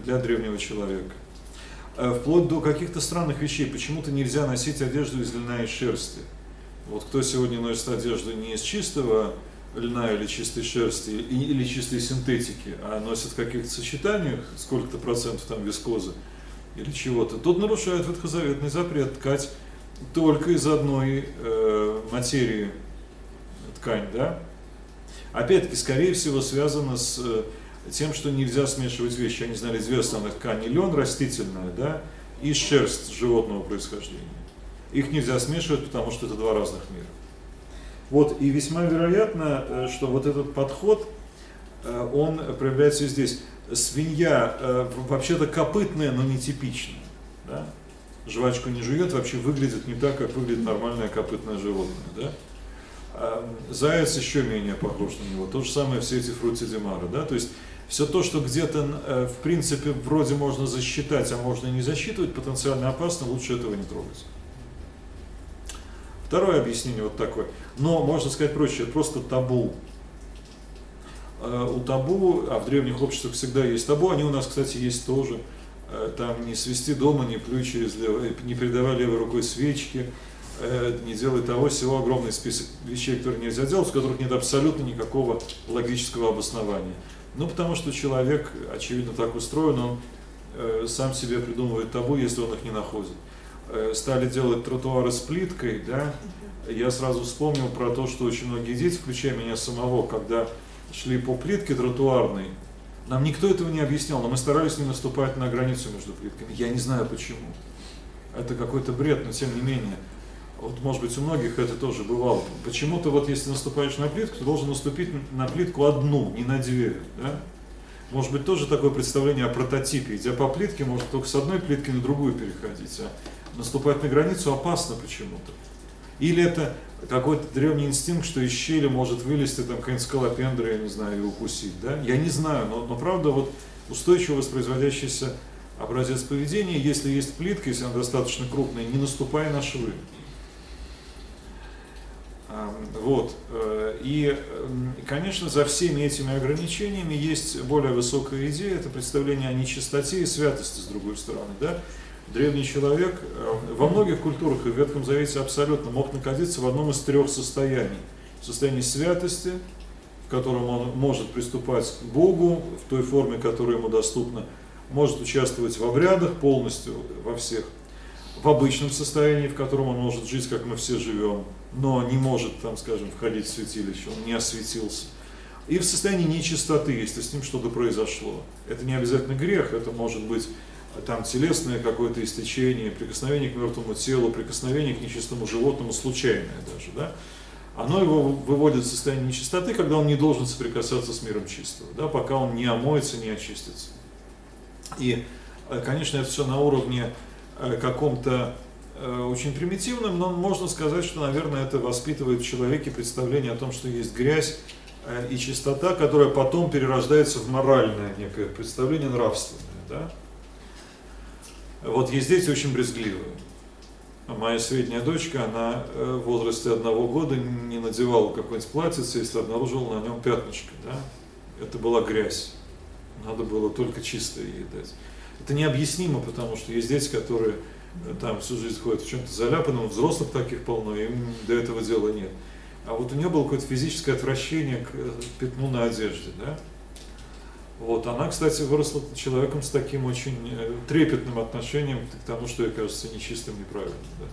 для древнего человека. Э, вплоть до каких-то странных вещей. Почему-то нельзя носить одежду из льна и шерсти. Вот кто сегодня носит одежду не из чистого льна или чистой шерсти, или чистой синтетики, а носит в каких-то сочетаниях, сколько-то процентов там вискозы, или чего-то, тот нарушает ветхозаветный запрет ткать только из одной э, материи ткань, да? Опять-таки, скорее всего, связано с э, тем, что нельзя смешивать вещи. Они знали две основных ткани. Лен растительная, да, и шерсть животного происхождения. Их нельзя смешивать, потому что это два разных мира. Вот, и весьма вероятно, э, что вот этот подход, э, он проявляется здесь. Свинья э, вообще-то копытная, но нетипичная. Да? Жвачку не жует, вообще выглядит не так, как выглядит нормальное копытное животное. Да? А заяц еще менее похож на него. То же самое все эти фрутидимары. Да? То есть все то, что где-то, в принципе, вроде можно засчитать, а можно не засчитывать, потенциально опасно, лучше этого не трогать. Второе объяснение вот такое. Но, можно сказать проще, это просто табу. Э, у табу, а в древних обществах всегда есть табу, они у нас, кстати, есть тоже. Э, там не свести дома, не плюй через левое, не придавай левой рукой свечки, э, не делай того, всего огромный список вещей, которые нельзя делать, у которых нет абсолютно никакого логического обоснования. Ну, потому что человек, очевидно, так устроен, он сам себе придумывает табу, если он их не находит. Э, стали делать тротуары с плиткой, да, я сразу вспомнил про то, что очень многие дети, включая меня самого, когда шли по плитке тротуарной, нам никто этого не объяснял, но мы старались не наступать на границу между плитками. Я не знаю почему. Это какой-то бред, но тем не менее. Вот, может быть, у многих это тоже бывало. Почему-то вот если наступаешь на плитку, ты должен наступить на плитку одну, не на две. Да? Может быть, тоже такое представление о прототипе. Идя по плитке, может только с одной плитки на другую переходить. А наступать на границу опасно почему-то. Или это какой-то древний инстинкт, что из щели может вылезти там какая-нибудь скалопендра, я не знаю, и укусить, да? Я не знаю, но, но правда вот устойчиво воспроизводящийся образец поведения, если есть плитка, если она достаточно крупная, не наступая на швы. Вот. Э, и, конечно, за всеми этими ограничениями есть более высокая идея, это представление о нечистоте и святости, с другой стороны, да? древний человек э, во многих культурах и в Ветхом Завете абсолютно мог находиться в одном из трех состояний. В состоянии святости, в котором он может приступать к Богу в той форме, которая ему доступна, может участвовать в обрядах полностью во всех, в обычном состоянии, в котором он может жить, как мы все живем, но не может, там, скажем, входить в святилище, он не осветился. И в состоянии нечистоты, если с ним что-то произошло. Это не обязательно грех, это может быть там телесное какое-то истечение, прикосновение к мертвому телу, прикосновение к нечистому животному, случайное даже, да, оно его выводит в состояние нечистоты, когда он не должен соприкасаться с миром чистого, да, пока он не омоется, не очистится. И, э, конечно, это все на уровне э, каком-то очень примитивном, но можно сказать, что, наверное, это воспитывает в человеке представление о том, что есть грязь и чистота, которая потом перерождается в моральное некое представление нравственное. Да? Вот есть дети очень брезгливые. Моя средняя дочка, она э, в возрасте одного года не надевала какой-нибудь платьице, если обнаружила на нем пятнышко. Да? Это была грязь. Надо было только чистое ей дать. Это необъяснимо, потому что есть дети, которые э, там всю жизнь ходят в чем-то заляпанном, взрослых таких полно, им до этого дела нет. А вот у нее было какое-то физическое отвращение к э, пятну на одежде, да? Вот. Она, кстати, выросла человеком с таким очень э, трепетным отношением к тому, что ей кажется нечистым, неправильным. Да.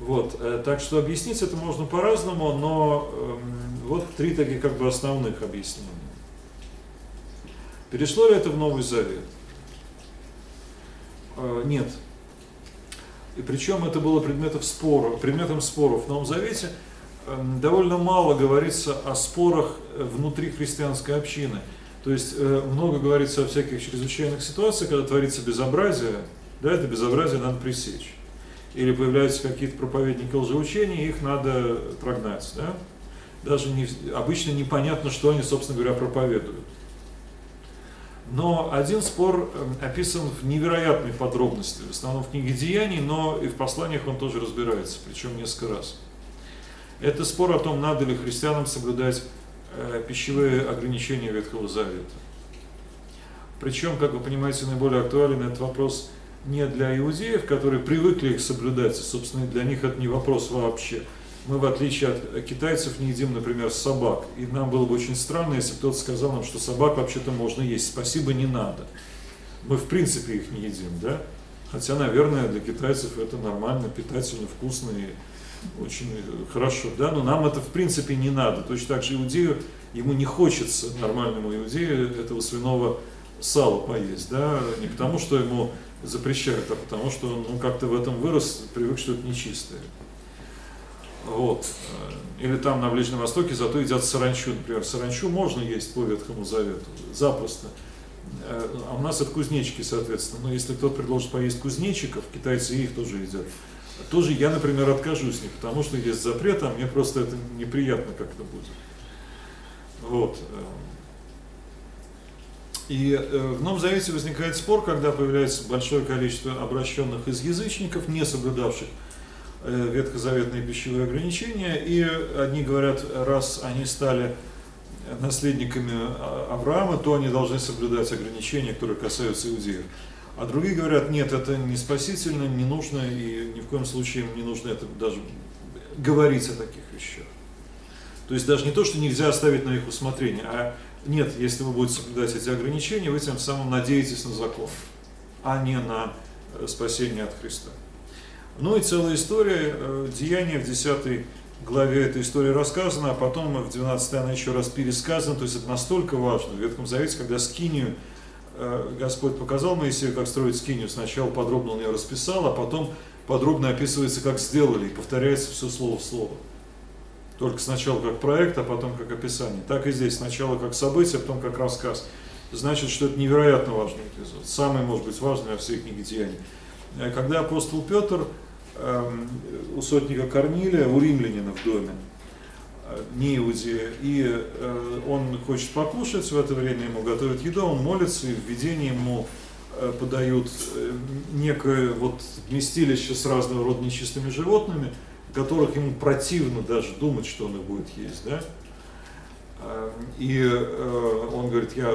Вот. Э, так что объяснить это можно по-разному, но э, вот три таких как бы основных объяснения. Перешло ли это в Новый Завет? Э, нет. И причем это было предметом спора, предметом споров в Новом Завете – Эм, довольно мало говорится о спорах э, внутри христианской общины. То есть э, много говорится о всяких чрезвычайных ситуациях, когда творится безобразие, да, это безобразие надо пресечь. Или появляются какие-то проповедники лжеучения, их надо прогнать. Да? Даже не, обычно непонятно, что они, собственно говоря, проповедуют. Но один спор эм, описан в невероятной подробности, в основном в книге Деяний, но и в посланиях он тоже разбирается, причем несколько раз. Это спор о том, надо ли христианам соблюдать э, пищевые ограничения Ветхого Завета. Причем, как вы понимаете, наиболее актуален этот вопрос не для иудеев, которые привыкли их соблюдать, собственно, для них это не вопрос вообще. Мы, в отличие от китайцев, не едим, например, собак. И нам было бы очень странно, если кто-то сказал нам, что собак вообще-то можно есть. Спасибо, не надо. мы в принципе их не едим, да? Хотя, наверное, для китайцев это нормально, питательно, вкусно и очень хорошо, да? Но нам это в принципе не надо. Точно так же иудею, ему не хочется нормальному иудею этого свиного сала поесть, да? Не потому, что ему запрещают, а потому что он ну, как-то в этом вырос, привык, что это нечистое. Вот. Или там на Ближнем Востоке зато едят саранчу, например. Саранчу можно есть по Ветхому Завету, запросто. А у нас это кузнечики, соответственно. Но если кто-то предложит поесть кузнечиков, китайцы их тоже едят. Тоже я, например, откажусь не потому, что есть запрет, а мне просто это неприятно как-то будет. Вот. И э, в Новом Завете возникает спор, когда появляется большое количество обращенных из язычников, не соблюдавших Э, ветхозаветные пищевые ограничения, и одни говорят, раз они стали наследниками а, Авраама, то они должны соблюдать ограничения, которые касаются иудеев. А другие говорят, нет, это не спасительно, не нужно, и ни в коем случае им не нужно это даже говорить о таких вещах. То есть даже не то, что нельзя оставить на их усмотрение, а нет, если вы будете соблюдать эти ограничения, вы тем самым надеетесь на закон, а не на э, спасение от Христа. Ну и целая история, э, деяния в 10 главе этой истории рассказана, а потом в 12 она еще раз пересказана, то есть это настолько важно. В Ветхом Завете, когда скинию э, Господь показал Моисею, как строить скинию, сначала подробно он ее расписал, а потом подробно описывается, как сделали, и повторяется все слово в слово. Только сначала как проект, а потом как описание. Так и здесь, сначала как событие, а потом как рассказ. Значит, что это невероятно важный эпизод, самый, может быть, важный во всей книге Деяний. Э, когда апостол Петр у сотника Корнилия, у римлянина в доме, э, не иудея, и э, он хочет покушать, в это время ему готовят еду, он молится, и в видении ему э, подают некое вот вместилище с разного рода нечистыми животными, которых ему противно даже думать, что он их будет есть, да? И он говорит, я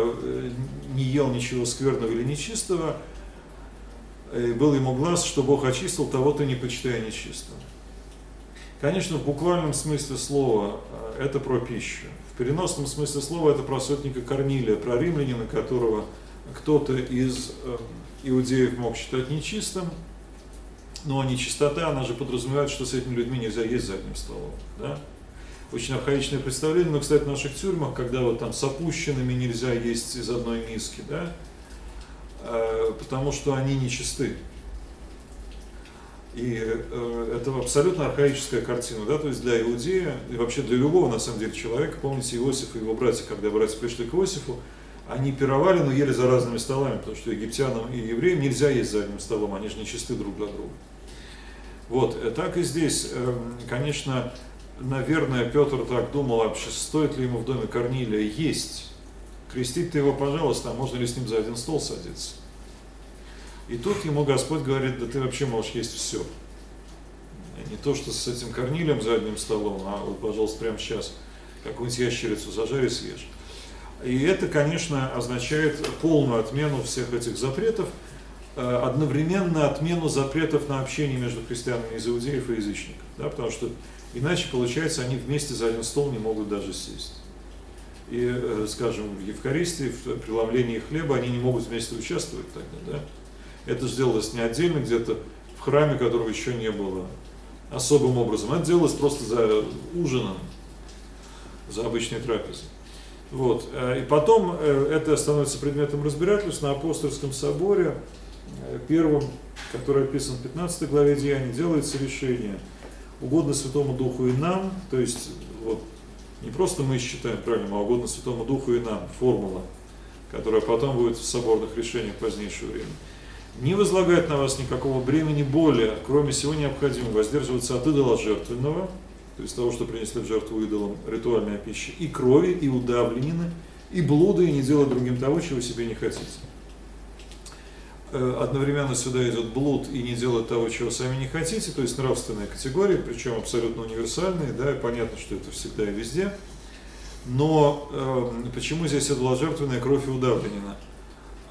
не ел ничего скверного или нечистого, и был ему глаз, что Бог очистил того, то не почитая нечистым. Конечно, в буквальном смысле слова э, это про пищу. В переносном смысле слова это про сотника Корнилия, про римлянина, которого кто-то из э, иудеев мог считать нечистым, но нечистота, она же подразумевает, что с этими людьми нельзя есть за одним столом. Да? Очень архаичное представление, но, кстати, в наших тюрьмах, когда вот там с опущенными нельзя есть из одной миски, да, Э, потому что они нечисты. И э, это абсолютно архаическая картина, да, то есть для иудея и вообще для любого, на самом деле, человека, помните Иосиф и его братья, когда братья пришли к Иосифу, они пировали, но ели за разными столами, потому что египтянам и евреям нельзя есть за одним столом, они же нечисты друг для друга. Вот, э, так и здесь, конечно, наверное, Петр так думал, вообще стоит ли ему в доме Корнилия есть крестить ты его, пожалуйста, а можно ли с ним за один стол садиться? И тут ему Господь говорит, да ты вообще можешь есть все. Не то, что с этим корнилем за одним столом, а вот, пожалуйста, прямо сейчас какую-нибудь ящерицу зажарь и съешь. И это, конечно, означает полную отмену всех этих запретов, э, одновременно отмену запретов на общение между христианами из иудеев и язычников. Да, потому что иначе, получается, они вместе за один стол не могут даже сесть и, э, скажем, в Евхаристии, в преломлении хлеба, они не могут вместе участвовать тогда, да? Это сделалось не отдельно где-то в храме, которого еще не было, особым образом. Это делалось просто за ужином, за обычной трапезой. Вот. Э, и потом э, это становится предметом разбирательства на апостольском соборе, первом, который описан в 15 главе Деяний, делается решение угодно Святому Духу и нам, то есть вот не просто мы считаем правильным, а угодно Святому Духу и нам, формула, которая потом будет в соборных решениях в позднейшее время. Не возлагает на вас никакого бремени более, кроме всего необходимого, воздерживаться от идола жертвенного, то есть того, что принесли в жертву идолам ритуальная пища, и крови, и удавленины, и блуда, и не делать другим того, чего себе не хотите. Э, одновременно сюда идет блуд и не делать того, чего сами не хотите, то есть нравственные категории, причем абсолютно универсальные, да, и понятно, что это всегда и везде. Но э, почему здесь идоложертвенная кровь и удавленина?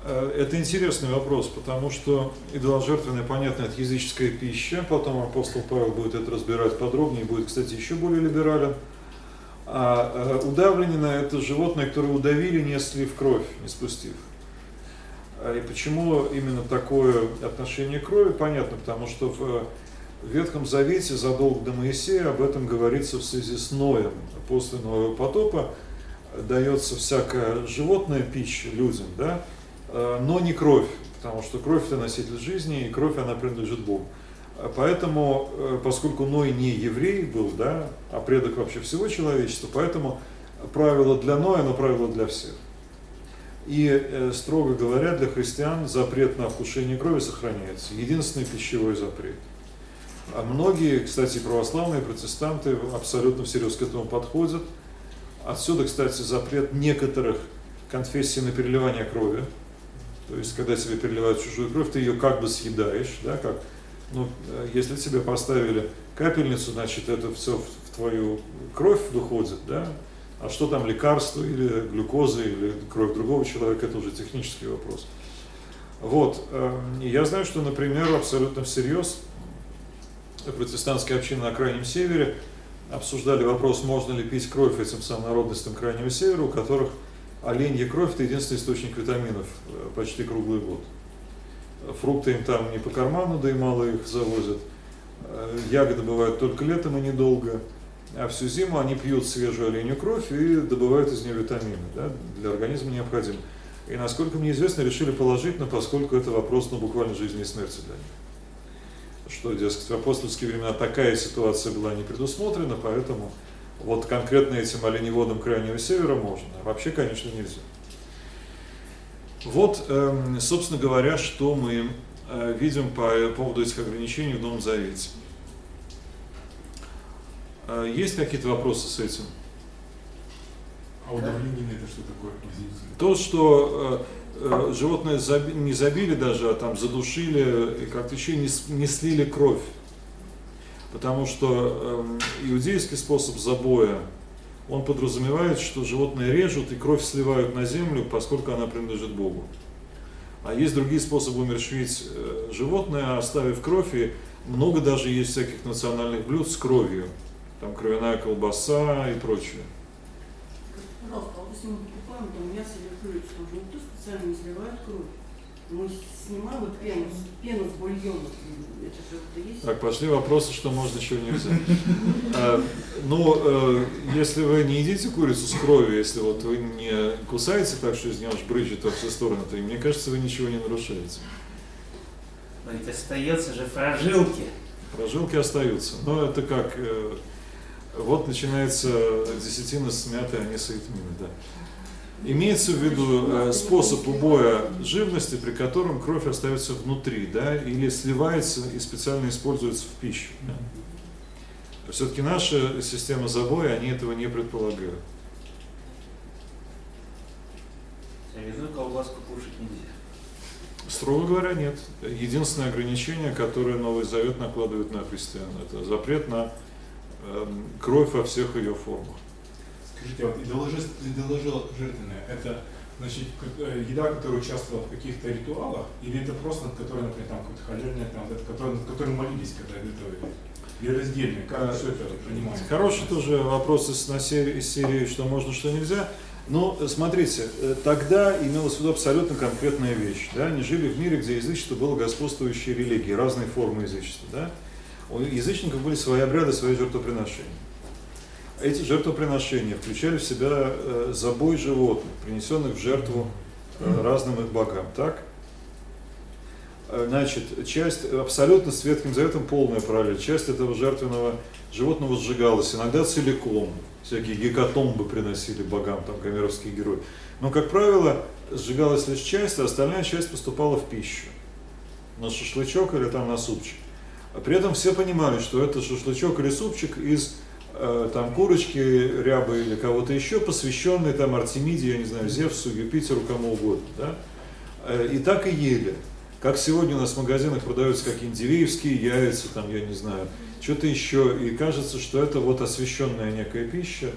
Э, это интересный вопрос, потому что идоложертвенная, понятно, это языческая пища, потом апостол Павел будет это разбирать подробнее, будет, кстати, еще более либерален. А э, удавленина – это животное, которое удавили, не слив кровь, не спустив. А, и почему именно такое отношение крови, понятно, потому что в Ветхом Завете задолго до Моисея об этом говорится в связи с Ноем. После Ноевого потопа дается всякая животная пища людям, да, а, но не кровь, потому что кровь – это носитель жизни, и кровь, она принадлежит Богу. Поэтому, э, поскольку Ной не еврей был, да, а предок вообще всего человечества, поэтому правило для Ноя, но правило для всех. И, э, строго говоря, для христиан запрет на вкушение крови сохраняется. Единственный пищевой запрет. А многие, кстати, православные протестанты абсолютно всерьез к этому подходят. Отсюда, кстати, запрет некоторых конфессий на переливание крови. То есть, когда тебе переливают чужую кровь, ты ее как бы съедаешь, да, как, ну, э, если тебе поставили капельницу, значит, это все в твою кровь выходит, да, а что там лекарство или глюкоза или кровь другого человека, это уже технический вопрос. Вот. Эм, я знаю, что, например, абсолютно всерьез протестантские общины на Крайнем Севере обсуждали вопрос, можно ли пить кровь этим самым народностям Крайнего Севера, у которых оленья кровь – это единственный источник витаминов э, почти круглый год. Фрукты им там не по карману, да и мало их завозят. Э, ягоды бывают только летом и недолго – а всю зиму они пьют свежую оленью кровь и добывают из нее витамины, да, для организма необходимо. И насколько мне известно, решили положительно, поскольку это вопрос ну, буквально жизни и смерти для них. Что, дескать, в апостольские времена такая ситуация была не предусмотрена, поэтому вот конкретно этим оленеводам Крайнего Севера можно, а вообще, конечно, нельзя. Вот, эм, собственно говоря, что мы э, видим по поводу этих ограничений в Новом Завете. А, есть какие-то вопросы с этим? А удавление это что такое? То, что э, э, животное заби, не забили даже, а там задушили и как-то еще не, не слили кровь. Потому что э, иудейский способ забоя, он подразумевает, что животное режут и кровь сливают на землю, поскольку она принадлежит Богу. А есть другие способы умерщвить э, животное, оставив кровь, и много даже есть всяких национальных блюд с кровью там кровяная колбаса и прочее. Пожалуйста, а вот если мы покупаем там мясо или курицу, там же никто специально не сливает кровь. Мы снимаем вот пену, пену с есть? Так, пошли вопросы, что можно, чего нельзя. А, ну, э, если вы не едите курицу с кровью, если вот вы не кусаете так, что из нее аж брызжет во все стороны, то мне кажется, вы ничего не нарушаете. Но ведь остается же прожилки. Прожилки остаются. Но это как э, вот начинается десятина смятая, а не саитмина, да. Имеется в виду э, способ убоя живности, при котором кровь остается внутри, да, или сливается и специально используется в пищу. Да. Все-таки наша система забоя, они этого не предполагают. Резную колбаску кушать нельзя. Строго говоря, нет. Единственное ограничение, которое Новый Завет накладывает на христиан, это запрет на кровь во всех ее формах. Скажите, вот идоложертвенное, это значит э, еда, которая участвовала в каких-то ритуалах, или это просто, над которой, например, там какой-то халерный, там, который, над которым молились, когда готовили? Или раздельно? Как все это понимаете? Хороший тоже вопрос из, на серии, из серии, что можно, что нельзя. Но смотрите, э, тогда имелась в виду абсолютно конкретная вещь. Да? Они жили в мире, где язычество было господствующей религией, разные формы язычества. Да? У язычников были свои обряды, свои жертвоприношения. Эти жертвоприношения включали в себя э, забой животных, принесенных в жертву э, разным их богам. Так? Э, значит, часть, абсолютно с Ветхим Заветом полная параллель. Часть этого жертвенного животного сжигалась, иногда целиком. Всякие гекатомбы приносили богам, там, гомеровские герои. Но, как правило, сжигалась лишь часть, а остальная часть поступала в пищу. На шашлычок или там на супчик. А при этом все понимали, что это шашлычок или супчик из э, там курочки, рябы или кого-то еще, посвященный там Артемиде, я не знаю, Зевсу, Юпитеру, кому угодно. Да? Э, и так и ели. Как сегодня у нас в магазинах продаются какие-нибудь дивеевские яйца, там, я не знаю, что-то еще. И кажется, что это вот освященная некая пища,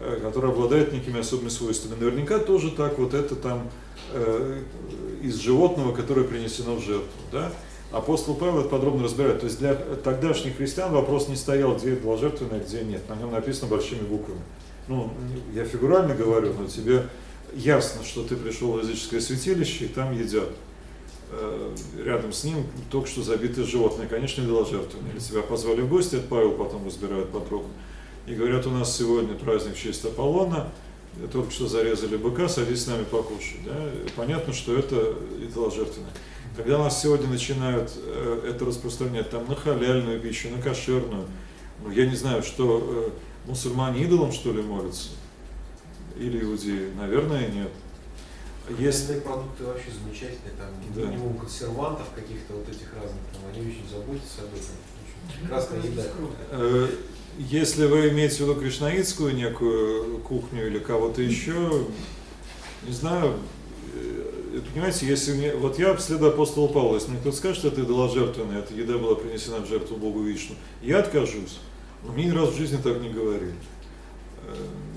э, которая обладает некими особыми свойствами. Наверняка тоже так вот это там э, из животного, которое принесено в жертву. Да? Апостол Павел это подробно разбирает. То есть для тогдашних христиан вопрос не стоял, где было жертвенное, где нет. На нем написано большими буквами. Ну, я фигурально говорю, но тебе ясно, что ты пришел в языческое святилище, и там едят. Э, рядом с ним только что забитые животные, конечно, идоложертвенные. Или тебя позвали в гости, это Павел потом разбирает подробно. И говорят, у нас сегодня праздник в честь Аполлона, только что зарезали быка, садись с нами покушать. Да? Понятно, что это идоложертвенное. Когда нас сегодня начинают э, это распространять там на халяльную пищу, на кошерную, ну я не знаю, что э, мусульмане идолам что ли молятся? Или иудеи? Наверное, нет. Если продукты вообще замечательные, там Да. минимум консервантов каких-то вот этих разных, там, они очень заботятся об этом. Очень прекрасная еда. Э, Если вы имеете в виду кришнаитскую некую кухню или кого-то еще, не знаю, понимаете, если мне, вот я следую апостола Павла, если мне кто-то скажет, что это идоложертвенная, эта еда была принесена в жертву Богу Вишну, я откажусь. Но мне ни разу в жизни так не говорили. Э,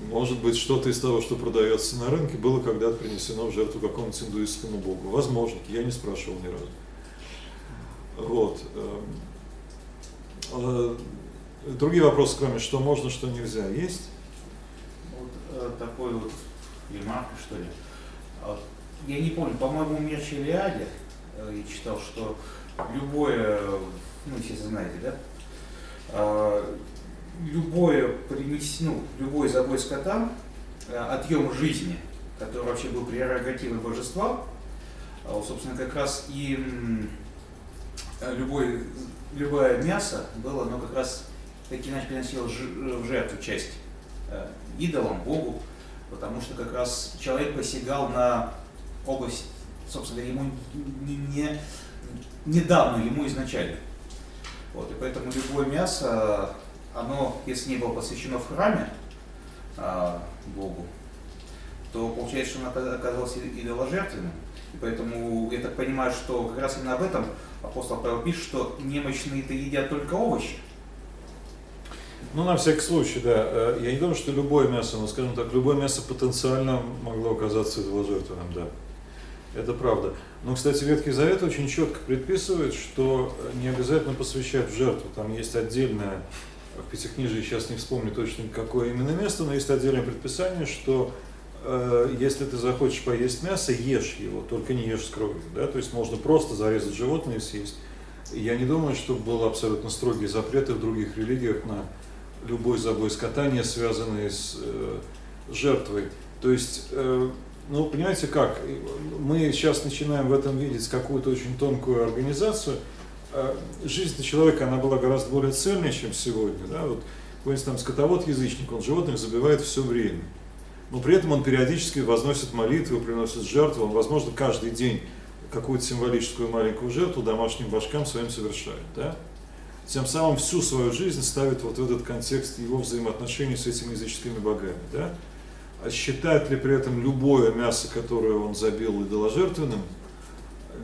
Может быть, что-то из того, что продается на рынке, было когда-то принесено в жертву какому-нибудь индуистскому богу. Возможно, я не спрашивал ни разу. Вот. эм, э, Другие вопросы, кроме что можно, что нельзя, есть? Вот э, такой вот ремарка, что ли. Я не помню, по-моему, в Мерчелиаде э, я читал, что любое, ну, естественно, знаете, да, А, любое принес, ну, любой забой скота, э, отъем жизни, который вообще был прерогативой божества, а собственно, как раз и э, любой, любое мясо было, оно как раз таки иначе приносило в жертву часть идолам, Богу, потому что как раз человек посягал на область, собственно говоря, ему не, не, не ему изначально. Вот, и поэтому любое мясо, оно, если не было посвящено в храме а, Богу, то получается, что оно ока- оказалось идоложертвенным. И поэтому я так понимаю, что как раз именно об этом апостол Павел пишет, что немощные-то едят только овощи. Ну, на всякий случай, да. Э, Я не думаю, что любое мясо, но, скажем так, любое мясо потенциально могло оказаться идоложертвенным, да. Это правда. Но, кстати, Ветхий Завет очень четко предписывает, что не обязательно посвящать в жертву. Там есть отдельное, в Пятикнижии сейчас не вспомню точно, какое именно место, но есть отдельное предписание, что э, если ты захочешь поесть мясо, ешь его, только не ешь с кровью. Да? То есть можно просто зарезать животное и съесть. Я не думаю, что был абсолютно строгие запреты в других религиях на любой забой скота, не связанный с э, жертвой. То есть, э, ну, понимаете как, мы сейчас начинаем в этом видеть какую-то очень тонкую организацию. Э, жизнь человека, она была гораздо более цельной, чем сегодня. Да? Вот, какой-нибудь там скотовод-язычник, он животных забивает все время. Но при этом он периодически возносит молитвы, приносит жертвы, он, возможно, каждый день какую-то символическую маленькую жертву домашним башкам своим совершает. Да? Тем самым всю свою жизнь ставит вот в этот контекст его взаимоотношений с этими языческими богами. Да? А считает ли при этом любое мясо, которое он забил идоложертвенным,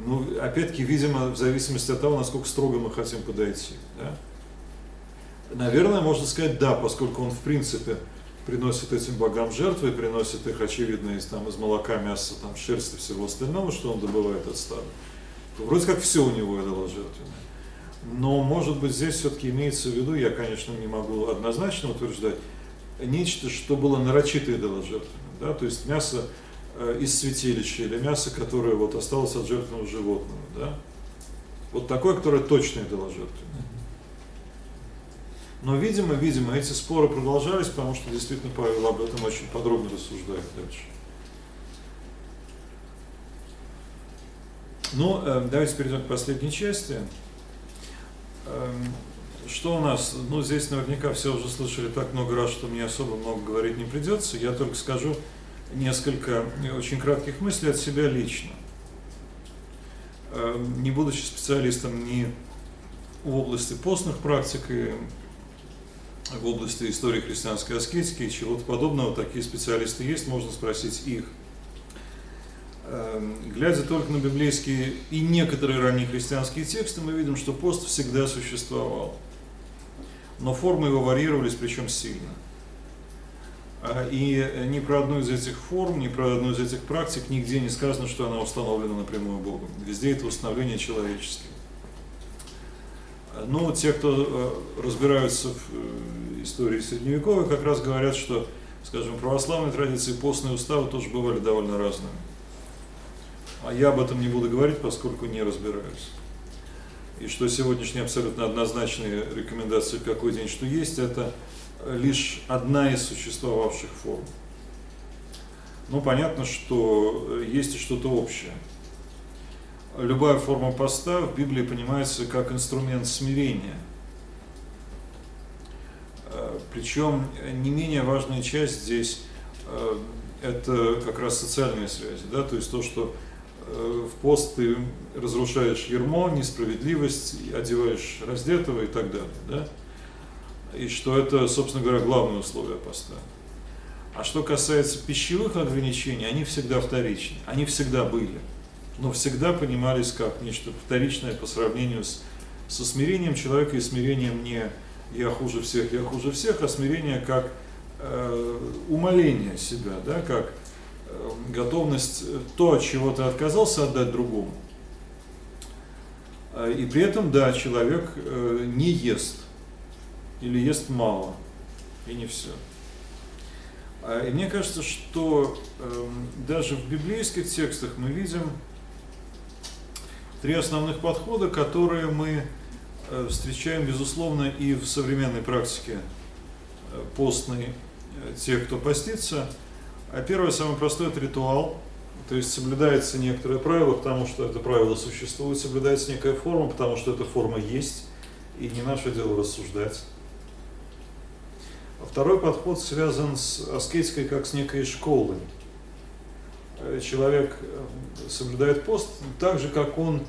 ну, опять-таки, видимо, в зависимости от того, насколько строго мы хотим подойти. Да? Наверное, можно сказать да, поскольку он в принципе приносит этим богам жертвы, приносит их, очевидно, из, там, из молока, мяса, там, шерсти и всего остального, что он добывает от стада. То вроде как все у него идоложертвенное. Но, может быть, здесь все-таки имеется в виду, я, конечно, не могу однозначно утверждать, нечто, что было нарочито идоложертвенным. Да? То есть мясо э, из святилища или мясо, которое вот осталось от жертвенного животного. Да? Вот такое, которое точно идоложертвенное. Но, видимо, видимо, эти споры продолжались, потому что действительно Павел об этом очень подробно рассуждает дальше. Ну, э, давайте перейдем к последней части. Что у нас? Ну, здесь наверняка все уже слышали так много раз, что мне особо много говорить не придется. Я только скажу несколько очень кратких мыслей от себя лично. Эм, Не будучи специалистом ни в области постных практик и в области истории христианской аскетики чего-то подобного, такие специалисты есть, можно спросить их. Эм, Глядя только на библейские и некоторые ранние христианские тексты, мы видим, что пост всегда существовал. Но формы его варьировались, причем сильно. А, И ни про одну из этих форм, ни про одну из этих практик нигде не сказано, что она установлена напрямую Богом. Везде это установление человеческим. Но те, кто э, разбираются в э, истории Средневековой, как раз говорят, что скажем, в православной традиции постные уставы тоже бывали довольно разными. А я об этом не буду говорить, поскольку не разбираюсь. И что сегодняшние абсолютно однозначные рекомендации, какой день что есть, это лишь одна из существовавших форм. Ну, понятно, что есть и что-то общее. Любая форма поста в Библии понимается как инструмент смирения. Причем не менее важная часть здесь э, это как раз социальные связи, да, то есть то, что в пост ты разрушаешь ермо, несправедливость, одеваешь раздетого и так далее, да, и что это, собственно говоря, главное условие поста. А что касается пищевых ограничений, они всегда вторичны, они всегда были, но всегда понимались как нечто вторичное по сравнению с, со смирением человека и смирением не я хуже всех, я хуже всех, а смирение как э, умоление себя, да, как э, готовность то, от чего ты отказался, отдать другому. И при этом, да, человек э, не ест или ест мало, и не все. А, и мне кажется, что э, даже в библейских текстах мы видим три основных подхода, которые мы э, встречаем, безусловно, и в современной практике э, постной э, тех, кто постится. А первое, самое простое, это ритуал. То есть соблюдается некоторое правило, потому что это правило существует, соблюдается некая форма, потому что эта форма есть, и не наше дело рассуждать. Второй подход связан с аскетикой как с некой школой. Э, человек э, соблюдает пост так же, как он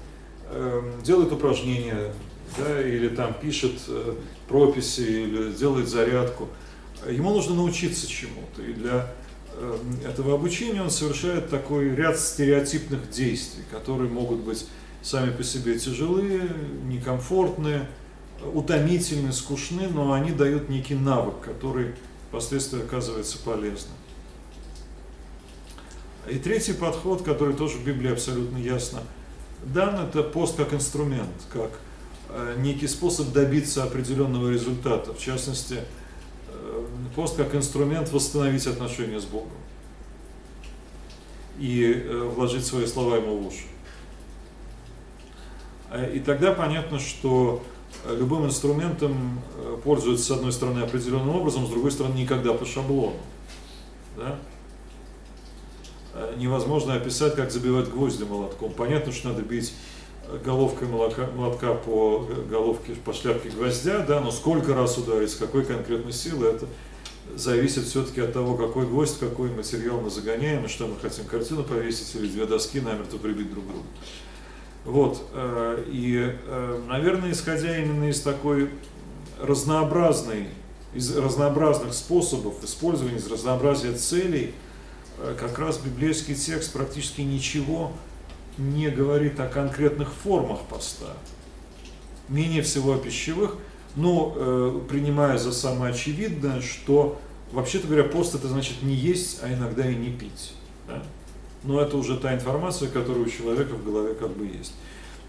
эм, делает упражнения, да, или там пишет э, прописи, или делает зарядку. Ему нужно научиться чему-то, и для этого обучения он совершает такой ряд стереотипных действий, которые могут быть сами по себе тяжелые, некомфортные, утомительны, скучны, но они дают некий навык, который впоследствии оказывается полезным. И третий подход, который тоже в Библии абсолютно ясно дан, это пост как инструмент, как э, некий способ добиться определенного результата. В частности, э, пост как инструмент восстановить отношения с Богом и э, вложить свои слова ему в уши. И тогда понятно, что любым инструментом э, пользуются, с одной стороны, определенным образом, с другой стороны, никогда по шаблону. Да? Э, невозможно описать, как забивать гвозди молотком. Понятно, что надо бить э, головкой молока, молотка по головке, по шляпке гвоздя, да, но сколько раз ударить, с какой конкретной силы, это зависит все-таки от того, какой гвоздь, какой материал мы загоняем, и что мы хотим картину повесить, или две доски намертво прибить друг к другу. Вот, э, и, э, наверное, исходя именно из такой разнообразной, из разнообразных способов использования, из разнообразия целей, э, как раз библейский текст практически ничего не говорит о конкретных формах поста. Менее всего о пищевых, но принимая за самое очевидное, что, вообще-то говоря, пост это значит не есть, а иногда и не пить. Да? но это уже та информация, которая у человека в голове как бы есть.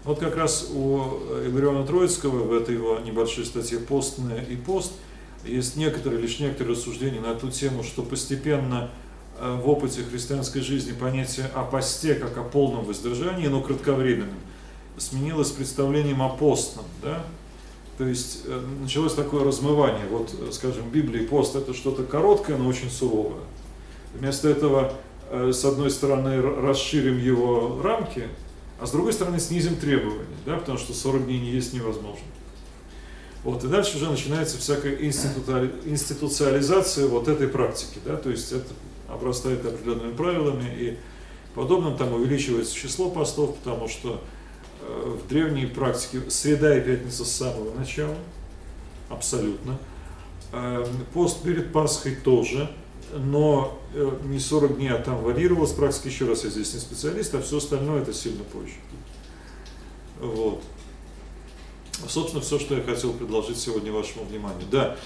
Вот как раз у Илариона Троицкого в этой его небольшой статье «Постное и пост» есть некоторые, лишь некоторые рассуждения на ту тему, что постепенно э, в опыте христианской жизни понятие о посте как о полном воздержании, но кратковременном, сменилось представлением о постном. Да? То есть э, началось такое размывание. Вот, скажем, в Библии пост это что-то короткое, но очень суровое. Вместо этого Э, с одной стороны, расширим его рамки, а с другой стороны, снизим требования, да, потому что 40 дней не есть невозможно. Вот, и дальше уже начинается всякая институциализация вот этой практики, да, то есть это обрастает определенными правилами, и подобным там увеличивается число постов, потому что э, в древней практике среда и пятница с самого начала, абсолютно. Э, пост перед Пасхой тоже, но э, не 40 дней, а там варьировалось практически, еще раз, я здесь не специалист, а все остальное это сильно позже. Вот. Собственно, все, что я хотел предложить сегодня вашему вниманию. Да,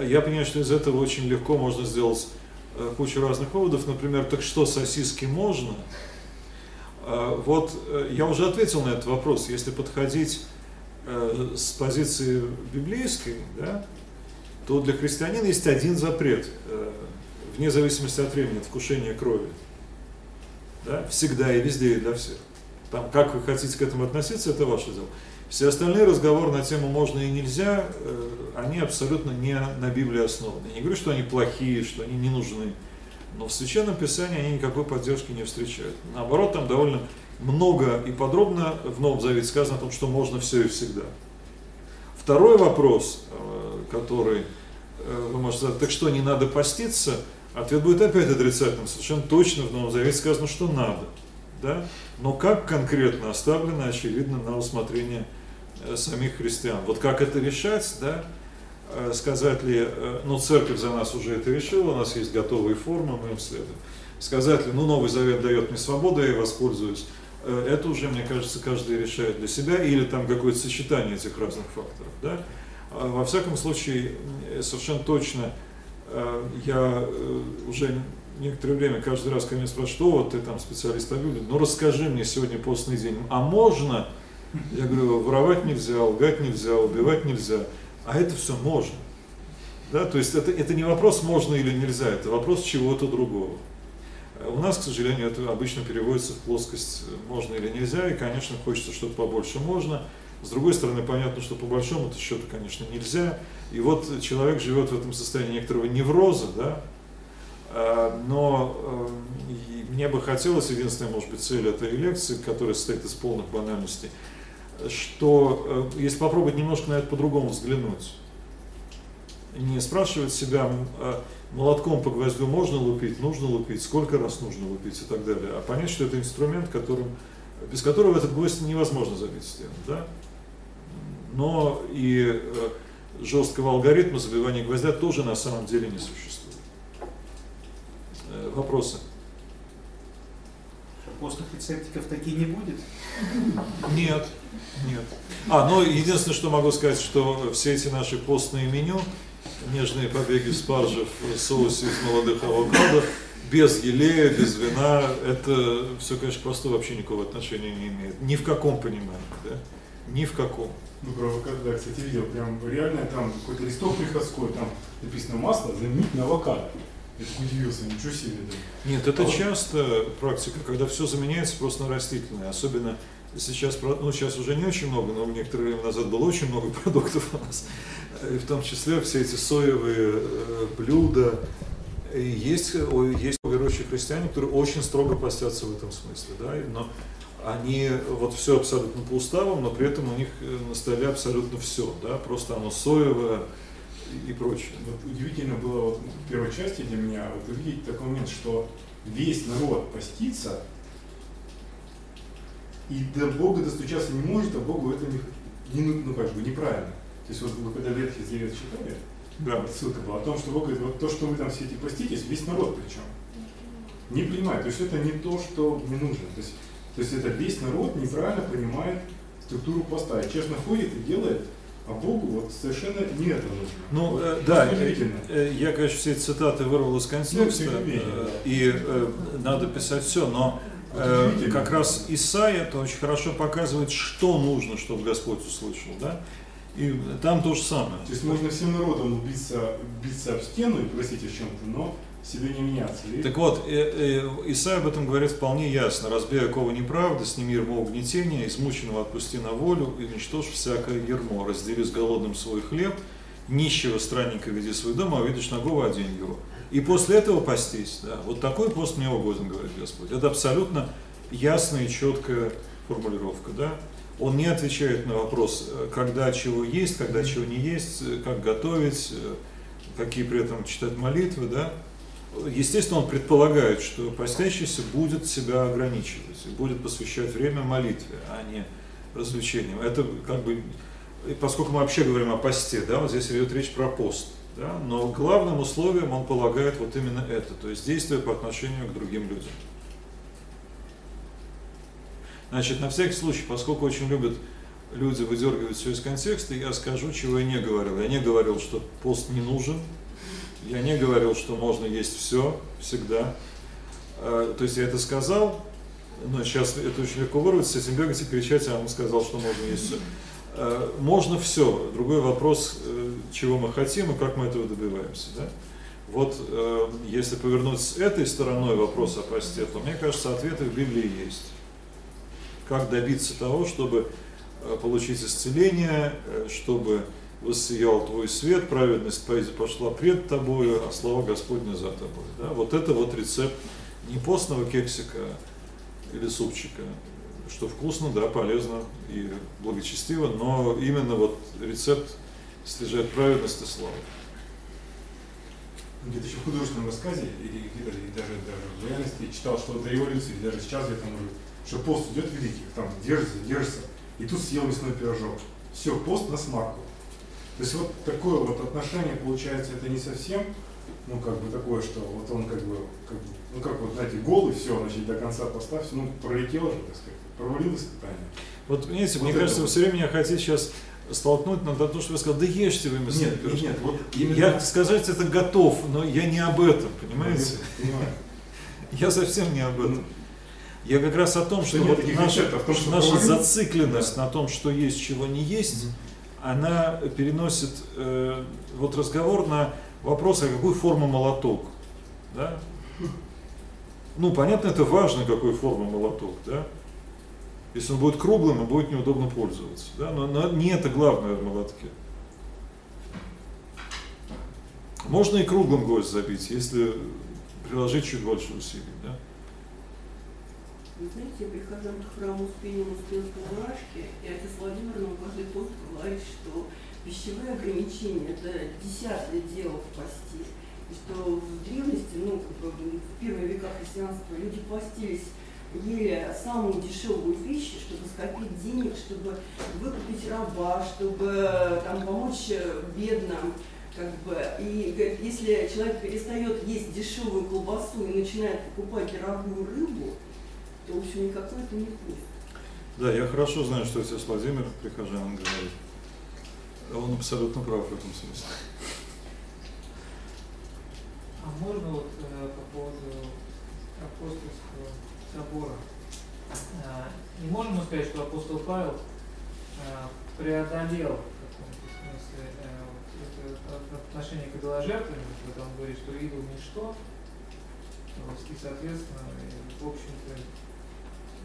я понимаю, что из этого очень легко можно сделать э, кучу разных выводов. Например, так что, сосиски можно? Э, вот я уже ответил на этот вопрос. Если подходить с позиции библейской, да, то для христианина есть один запрет вне зависимости от времени, от вкушения крови. Да? Всегда и везде, и для всех. Там, как вы хотите к этому относиться, это ваше дело. Все остальные разговоры на тему можно и нельзя, э, они абсолютно не на Библии основаны. Я не говорю, что они плохие, что они не нужны. Но в Священном Писании они никакой поддержки не встречают. Наоборот, там довольно много и подробно в Новом Завете сказано о том, что можно все и всегда. Второй вопрос, э, который э, вы можете задать, так что не надо поститься, ответ будет опять отрицательным. Совершенно точно в Новом Завете сказано, что надо. Да? Но как конкретно оставлено, очевидно, на усмотрение э, самих христиан. Вот как это решать, да? Сказать ли, ну церковь за нас уже это решила, у нас есть готовые формы, мы им следуем. Сказать ли, ну Новый Завет дает мне свободу, я воспользуюсь Э, это уже, мне кажется, каждый решает для себя, или там какое-то сочетание этих разных факторов. Да? А во всяком случае, совершенно точно, э, я э, уже некоторое время каждый раз ко мне спрашивают, что вот ты там специалист Библии, ну расскажи мне сегодня постный день, а можно? Я говорю, воровать нельзя, лгать нельзя, убивать нельзя, а это все можно. Да? То есть это, это не вопрос можно или нельзя, это вопрос чего-то другого. У нас, к сожалению, это обычно переводится в плоскость можно или нельзя, и, конечно, хочется что-то побольше можно. С другой стороны, понятно, что по большому счету, конечно, нельзя. И вот человек живет в этом состоянии некоторого невроза, да, а, но э, мне бы хотелось, единственная, может быть, цель этой лекции, которая состоит из полных банальностей, что э, если попробовать немножко на это по-другому взглянуть, не спрашивать себя, а молотком по гвоздю можно лупить, нужно лупить, сколько раз нужно лупить и так далее, а понять, что это инструмент, которым, без которого этот гвоздь невозможно забить стену. Да? Но и э, жесткого алгоритма забивания гвоздя тоже на самом деле не существует. Э, вопросы? Постных рецептиков такие не будет? Нет, нет. А, ну единственное, что могу сказать, что все эти наши постные меню, нежные побеги спаржев в соусе из молодых авокадо, без елея, без вина, это все, конечно, просто вообще никакого отношения не имеет. Ни в каком понимании, да? Ни в каком. Ну, про авокадо, да, кстати, видел, прям реально там какой-то листок приходской, там написано масло заменить на авокадо. Я так удивился, ничего себе. Да. Нет, это а часто практика, когда все заменяется просто на растительное, особенно сейчас, ну сейчас уже не очень много, но некоторое время назад было очень много продуктов у нас, и в том числе все эти соевые э, блюда. И есть, есть верующие христиане, которые очень строго постятся в этом смысле, да, но они вот все абсолютно по уставам, но при этом у них э, на столе абсолютно все, да, просто оно соевое и прочее. Вот удивительно было вот в первой части для меня вот увидеть такой момент, что весь народ постится, и до Бога достучаться не может, а Богу это не, не ну, как бы неправильно. То есть вот вы когда Ветхий Завет читали, да. ссылка была о том, что Бог говорит, вот то, что вы там все эти поститесь, весь народ причем, не принимает. То есть это не то, что мне нужно. То есть, то есть это весь народ неправильно понимает структуру поста. И честно ходит и делает, а Богу вот совершенно не это нужно. Ну, вот, э, да, э, э, я, конечно, все эти цитаты вырвал из контекста, ну, э, и э, надо писать все, но э, как раз Исаия это очень хорошо показывает, что нужно, чтобы Господь услышал, да? И там то же самое. То есть можно всем народом биться, биться об стену и просить о чем-то, но себе не меняться. И... Так вот, э, э, Исаия об этом говорит вполне ясно. «Разбей оковы неправды, сними ермо угнетения, измученного отпусти на волю, и уничтожь всякое ермо. Раздели с голодным свой хлеб, нищего странника веди свой дом, а видишь ногого одень его». И после этого постись. Да. Вот такой пост мне угоден, говорит Господь. Это абсолютно ясная и четкая формулировка. Да? Он не отвечает на вопрос, э, когда чего есть, когда чего не есть, э, как готовить, э, какие при этом читать молитвы, да. Естественно, он предполагает, что постящийся будет себя ограничивать, будет посвящать время молитве, а не развлечениям. Это как бы, поскольку мы вообще говорим о посте, да, вот здесь идет речь про пост, да, но главным условием он полагает вот именно это, то есть действие по отношению к другим людям. Значит, на всякий случай, поскольку очень любят люди выдергивать все из контекста, я скажу, чего я не говорил. Я не говорил, что пост не нужен, я не говорил, что можно есть все, всегда. А, то есть я это сказал, но сейчас это очень легко вырвать, с этим бегать и кричать, а он сказал, что можно есть все. А, можно все. Другой вопрос, э, чего мы хотим и как мы этого добиваемся. Да? Вот э, если повернуть с этой стороной вопрос о посте, то мне кажется, ответы в Библии есть. Как добиться того, чтобы э, получить исцеление, э, чтобы воссиял твой свет, праведность пошла пред тобою, а слава Господня за тобой. Да? Вот это вот рецепт не постного кексика или супчика, что вкусно, да, полезно и благочестиво, но именно вот рецепт стяжает праведность и славу. Где-то еще в художественном рассказе, или где-то даже, даже в реальности я читал, что до революции, или даже сейчас где-то может, что пост идет великий, там держится, держится, и тут съел мясной пирожок. Все, пост на смарку. То есть вот такое вот отношение получается, это не совсем, ну как бы такое, что вот он как бы, как бы ну как вот, знаете, голый, все, значит, до конца поставь, ну пролетел же, так сказать, провалил испытание. Вот, понимаете, вот мне кажется, вот. вы все время меня хотите сейчас столкнуть на то, что вы сказали, да ешьте вы мясные нет, пирожки. Нет, вот именно... Я сказать это готов, но я не об этом, понимаете? Понимаю. Я совсем не об этом. Я как раз о том, что, вот наша, том, что наша зацикленность да. на том, что есть, чего не есть, mm она переносит э, вот разговор на вопрос, а какую форму молоток. Да? Ну, понятно, это важно, какой формы молоток, да? Если он будет круглым, будет неудобно пользоваться. Да? Но, но не это главное в молотке. Можно и круглым гвоздь забить, если приложить чуть больше усилий. Да? Вы знаете, я прихожу к храму Успения Успенской Мурашки, и отец Владимир нам каждый пост говорит, что пищевые ограничения – это десятое дело в посте. И что в древности, ну, в первые века христианства люди постились ели самую дешевую пищу, чтобы скопить денег, чтобы выкупить раба, чтобы там помочь бедным. Как бы. И говорит, если человек перестает есть дешевую колбасу и начинает покупать дорогую рыбу, то, в общем, никакой это не вкус. Да, я хорошо знаю, что отец Владимир прихожанам говорит. Он абсолютно прав в этом смысле. А можно вот э, по поводу апостольского собора. А, не можем мы сказать, что апостол Павел а, преодолел в каком-то смысле э, отношение к идоложертвам, когда он говорит, что идол ничто, и, соответственно, в общем-то,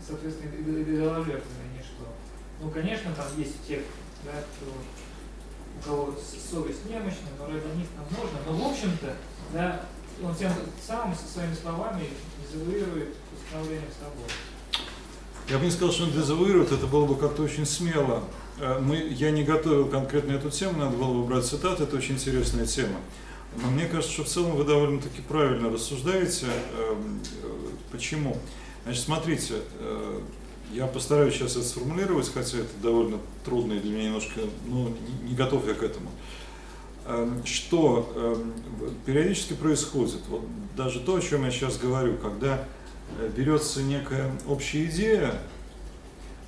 соответственно, идоложертвенное ничто. Ну, конечно, там есть те, да, кто, у кого совесть немощная, но ради них там можно. Но, в общем-то, да, он тем самым со своими словами дезавуирует установление собора. Я бы не сказал, что он дезавуирует, это было бы как-то очень смело. Э, мы, я не готовил конкретно эту тему, надо было бы брать цитаты, это очень интересная тема. Но мне кажется, что в целом вы довольно-таки правильно рассуждаете. Эм, э, почему? Значит, смотрите, э, я постараюсь сейчас это сформулировать, хотя это довольно трудно и для меня немножко, ну, не готов я к этому. Эм, что эм, периодически происходит, вот даже то, о чем я сейчас говорю, когда берется некая общая идея,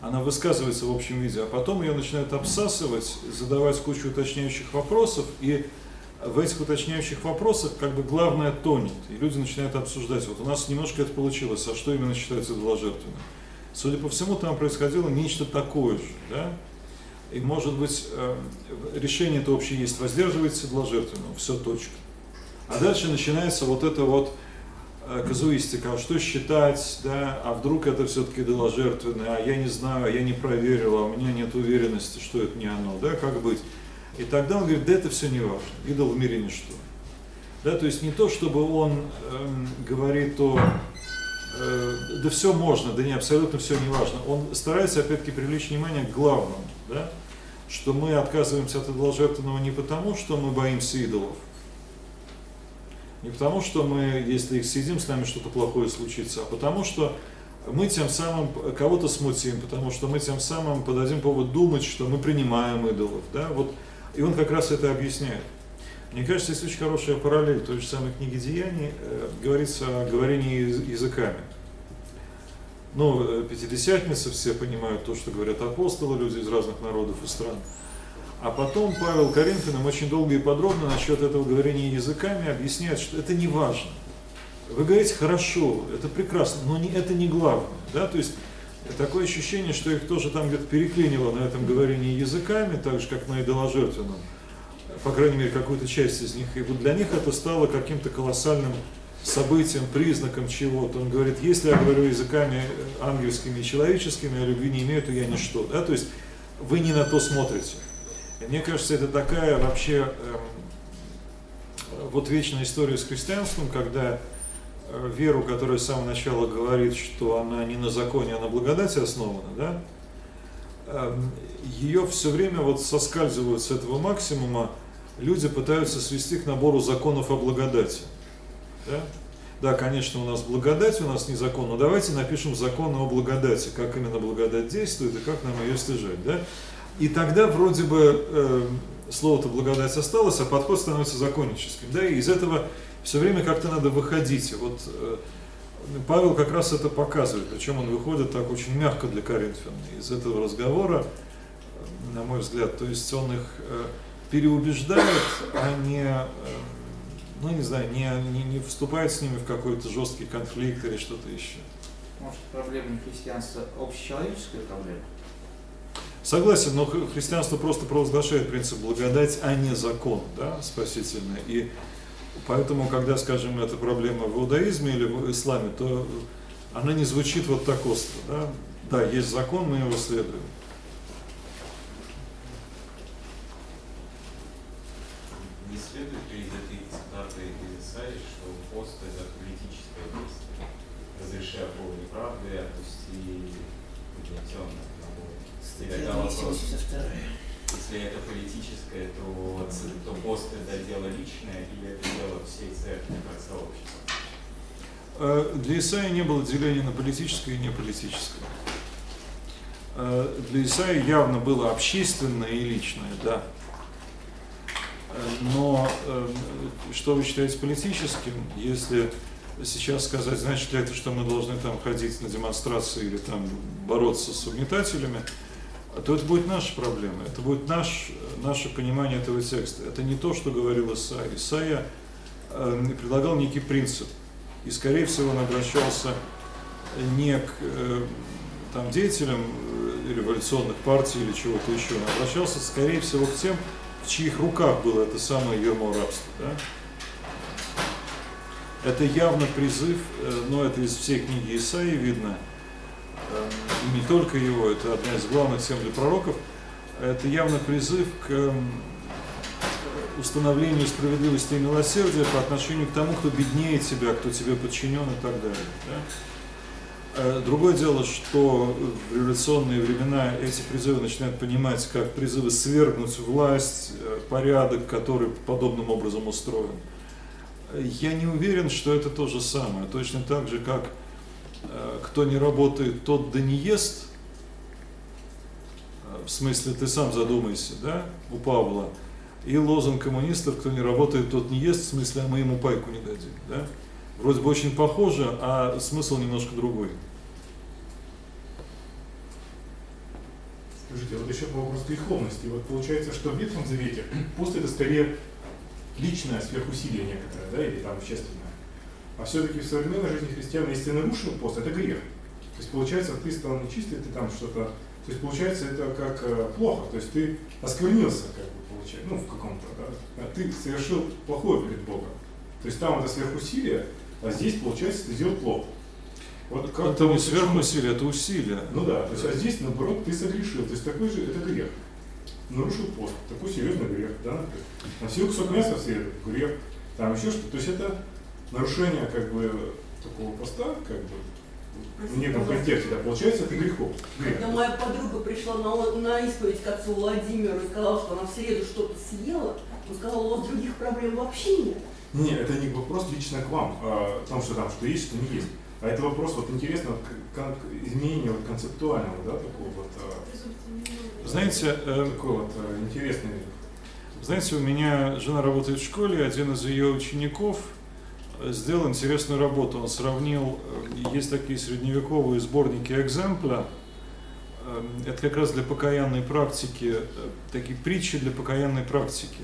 она высказывается в общем виде, а потом ее начинают обсасывать, задавать кучу уточняющих вопросов, и в этих уточняющих вопросах как бы главное тонет, и люди начинают обсуждать, вот у нас немножко это получилось, а что именно считается идоложертвенным? Судя по всему, там происходило нечто такое же, да? И может быть э, решение это общее есть, воздерживается седложертвенного, все точка. А дальше начинается вот это вот э, казуистика, а что считать, да, а вдруг это все-таки идоложертвенное, а я не знаю, я не проверил, а у меня нет уверенности, что это не оно, да, как быть. И тогда он говорит, да это все не важно, идол в мире ничто. Да, то есть не то, чтобы он э, говорит о э, да все можно, да не абсолютно все не важно. Он старается опять-таки привлечь внимание к главному, да? что мы отказываемся от идоложертвенного не потому, что мы боимся идолов, не потому, что мы, если их съедим, с нами что-то плохое случится, а потому что мы тем самым кого-то смутим, потому что мы тем самым подадим повод думать, что мы принимаем идолов. Да? Вот, и он как раз это объясняет. Мне кажется, есть очень хорошая параллель той же самой книги Деяний, э, говорится о говорении языками. Ну, э, пятидесятницы все понимают то, что говорят апостолы, люди из разных народов и стран. А потом Павел Коринфянам очень долго и подробно насчет этого говорения языками объясняет, что это не важно. Вы говорите хорошо, это прекрасно, но не, это не главное. Да? То есть такое ощущение, что их тоже там где-то переклинило на этом говорении языками, так же как на идоложертвенном. по крайней мере, какую-то часть из них. И вот для них это стало каким-то колоссальным событием, признаком чего-то. Он говорит, если я говорю языками ангельскими и человеческими, а любви не имею, то я ничто. Да? То есть вы не на то смотрите. Мне кажется, это такая вообще эм, вот вечная история с христианством, когда э, веру, которая с самого начала говорит, что она не на законе, а на благодати основана, да, эм, ее все время вот соскальзывают с этого максимума, люди пытаются свести к набору законов о благодати. Да? Да, конечно, у нас благодать, у нас не закон, но давайте напишем законы о благодати, как именно благодать действует и как нам ее стяжать. Да? И тогда вроде бы э, слово-то благодать осталось, а подход становится законническим. Да? И из этого все время как-то надо выходить. И вот э, Павел как раз это показывает, причем он выходит так очень мягко для Коринфян из этого разговора, на мой взгляд. То есть он их э, переубеждает, а не, э, ну не знаю, не, не, не вступает с ними в какой-то жесткий конфликт или что-то еще. Может, проблема христианства общечеловеческая проблема? Согласен, но христианство просто провозглашает принцип благодать, а не закон, да, спасительный. И поэтому, когда, скажем, эта проблема в иудаизме или в исламе, то она не звучит вот так остро, да. Да, есть закон, мы его следуем. Не следует ли из этой цитаты из Исаии, что пост это политическое действие? Разреши опору неправды, отпусти угнетенных. Статья 282. Если это политическое, то, то пост это дело личное или это дело всей церкви как сообщества? Э, для Исаия не было деления на политическое и неполитическое. Э, для Исаия явно было общественное и личное, да. Э, но что вы считаете политическим, если сейчас сказать, значит ли это, что мы должны там ходить на демонстрации или там бороться с угнетателями, то это будет наша проблема, это будет наш, наше понимание этого текста. Это не то, что говорил Исаия. Исаия э, предлагал некий принцип, и, скорее всего, он обращался не к э, там, деятелям э, революционных партий или чего-то еще, он обращался, скорее всего, к тем, в чьих руках было это самое ермо рабства. Да? Это явно призыв, но это из всей книги Исаии видно – и не только его, это одна из главных тем для пророков, это явно призыв к установлению справедливости и милосердия по отношению к тому, кто беднее тебя, кто тебе подчинен и так далее. Да? Э, другое дело, что в революционные времена эти призывы начинают понимать как призывы свергнуть власть, э, порядок, который подобным образом устроен. Я не уверен, что это то же самое. Точно так же, как кто не работает, тот да не ест. Э, в смысле, ты сам задумайся, да, у Павла. И лозунг коммунистов, кто не работает, тот не ест, в смысле, а мы ему пайку не дадим, да. Вроде бы очень похоже, а смысл немножко другой. Скажите, вот еще по вопросу греховности. Вот получается, что в Ветхом Завете пост это скорее личное сверхусилие некоторое, да, или там общественное. А все-таки в современной жизни христиан, если ты нарушил пост, это грех. То есть получается, ты стал нечистый, ты там что-то... То есть получается, это как э, плохо. То есть ты осквернился, как бы получается, ну в каком-то, да. А ты совершил плохое перед Богом. То есть там это сверхусилие, а здесь, получается, ты сделал плохо. Вот как это не сверхусилие, это усилие. Ну да, то есть а здесь, наоборот, ты согрешил. То есть такой же, это грех. Нарушил пост. Такой серьезный грех, да, На Носил кусок мяса в среду, грех. Там еще что-то. То есть это нарушение как бы такого поста, как бы в неком контексте, да, получается, это грехом. Грех. Когда моя подруга пришла на, на исповедь к отцу Владимиру и сказала, что она в среду что-то съела, он сказал, у вас других проблем вообще нет. Нет, это не вопрос лично к вам, а, о том, что там что есть, что не есть. А это вопрос, вот интересно, как изменение вот, концептуального, да, такого вот, а, знаете, э, такой вот а, интересный. Знаете, у меня жена работает в школе, один из ее учеников – сделал интересную работу. Он сравнил, э, есть такие средневековые сборники экземпля, э, это как раз для покаянной практики, э, такие притчи для покаянной практики.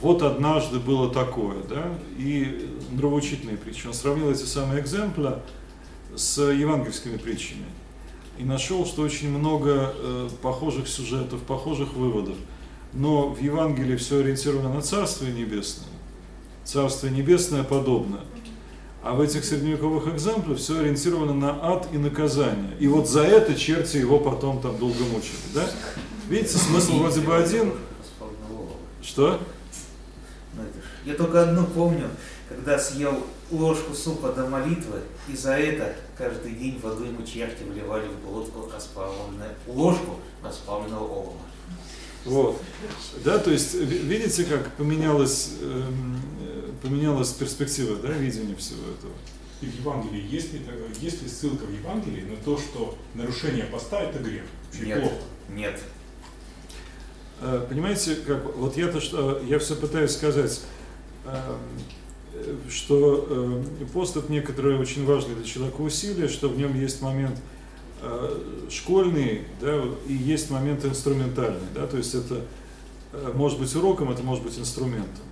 Вот однажды было такое, да, и нравоучительные притчи. Он сравнил эти самые экземпля с евангельскими притчами и нашел, что очень много похожих сюжетов, похожих выводов. но в Евангелии все ориентировано на Царствие Небесное. Царствие Небесное подобно. А в этих средневековых экземплях все ориентировано на ад и наказание. И вот за это черти его потом там долго мучили. Да? Видите, смысл вроде бы один. Что? Я только одну помню, когда съел ложку супа до молитвы, и за это каждый день воду ему черти вливали в глотку расплавленную ложку расплавленного олова. Вот. Да, то есть ви- видите, как поменялась, эм, поменялась перспектива, да, видения всего этого. И в Евангелии есть ли, есть ли ссылка в Евангелии на то, что нарушение поста это грех? Нет. плохо. Нет. Э, Понимаете, как вот я-то что, я все пытаюсь сказать, э, что э, пост это некоторое очень важное для человека усилие, что в нем есть момент э, школьный, да, и есть момент инструментальный, да, то есть это э, может быть уроком, это может быть инструментом.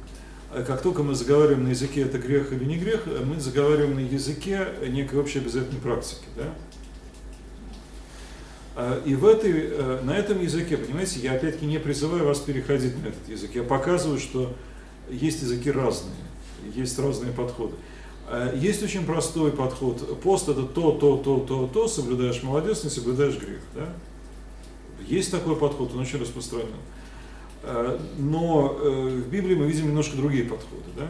А Как только мы заговариваем на языке, это грех или не грех, э, мы заговариваем на языке некой общей обязательной практики, да. А, И в этой, э, на этом языке, понимаете, я опять-таки не призываю вас переходить на этот язык. Я показываю, что есть языки разные, есть разные подходы. А, Есть очень простой подход. Пост это то, то, то, то, то, соблюдаешь молодец, не соблюдаешь грех. Да? Есть такой подход, он очень распространен. А, Но э, в Библии мы видим немножко другие подходы. Да?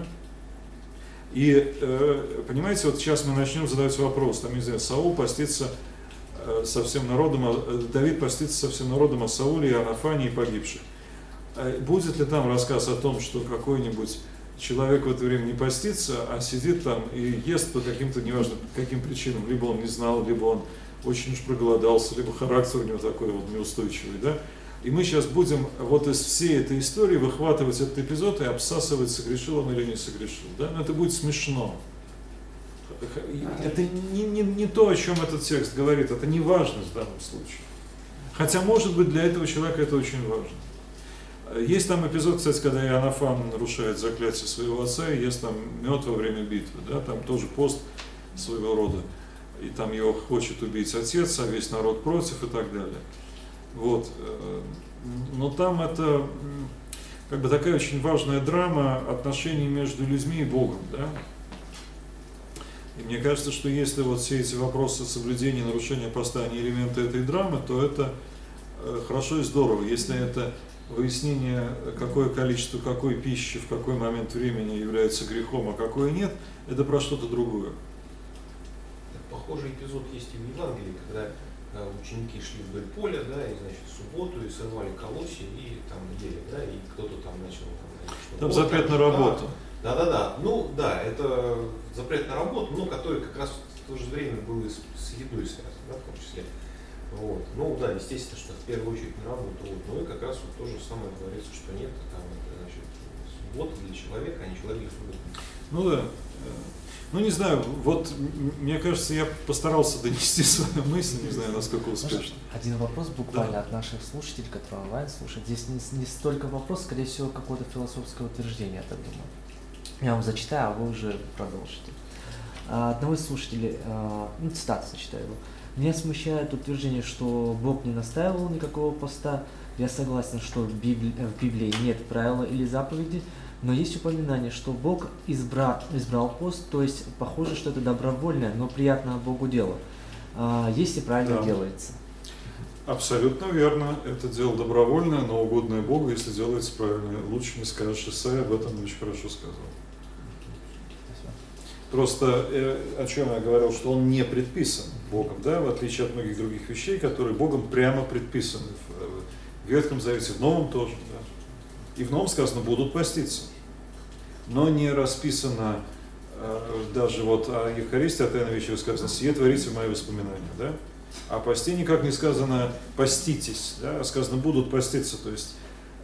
И э, понимаете, вот сейчас мы начнем задавать вопрос, там, не знаю, Саул постится э, со всем народом, а, э, Давид постится со всем народом о Сауле и Анафане и погибших. А Будет ли там рассказ о том, что какой-нибудь человек в это время не постится, а сидит там и ест по каким-то, неважно по каким причинам, либо он не знал, либо он очень уж проголодался, либо характер у него такой вот неустойчивый, да? И мы сейчас будем вот из всей этой истории выхватывать этот эпизод и обсасывать, согрешил он или не согрешил, да? Но это будет смешно. Это не, не, не то, о чем этот текст говорит, это не важно в данном случае. Хотя, может быть, для этого человека это очень важно. Есть там эпизод, кстати, когда Иоаннафан нарушает заклятие своего отца и ест там мед во время битвы, да, там тоже пост своего рода, и там его хочет убить отец, а весь народ против и так далее. Вот. э, Но там это как бы такая очень важная драма отношений между людьми и Богом, да. И мне кажется, что если вот все эти вопросы соблюдения, нарушения поста, они элементы этой драмы, то это э, хорошо и здорово. Если это выяснение, какое количество какой пищи в какой момент времени является грехом, а какое нет, это про что-то другое. Похожий эпизод есть и в Евангелии, когда ученики шли вдоль поля, да, и, значит, в субботу, и сорвали колосья, и там ели, да, и кто-то там начал там, что Там вот, запрет на работу. Да, да, да. Ну, да, это запрет на работу, но который как раз в то же время был и с, с едой связан, да, в том числе. Вот. Ну, да, естественно, что в первую очередь на работу. Вот. Ну и как раз вот то же самое говорится, что нет, там, значит, суббота для человека, а не человек для субботы. Ну да. Ну не знаю, вот мне кажется, я постарался донести свою мысль, не знаю, насколько успешно. Один вопрос буквально от наших слушателей, которые онлайн слушают. Здесь не, не столько вопрос, скорее всего, какое-то философское утверждение, я так думаю. Я вам зачитаю, а вы уже продолжите. А, Одного из слушателей, а, ну, цитату зачитаю его. Меня смущает утверждение, что Бог не настаивал никакого поста. Я согласен, что в Библии, в Библии нет правила или заповеди, но есть упоминание, что Бог избра, избрал пост, то есть похоже, что это добровольное, но приятное Богу дело, а, если правильно Да. делается. Абсолютно верно. Это дело добровольное, но угодное Богу, если делается правильно. Лучше не скажешь, Исайя об этом очень хорошо сказал. Просто э, о чем я говорил, что он не предписан Богом, да, в отличие от многих других вещей, которые Богом прямо предписаны в, э, в Ветхом Завете, в Новом тоже. Да. И в Новом сказано, будут поститься. Но не расписано э, даже вот о Евхаристии, о Тайной Вечере сказано, сие творите в мои воспоминания, да. А посте никак не сказано поститесь, да, а сказано будут поститься, то есть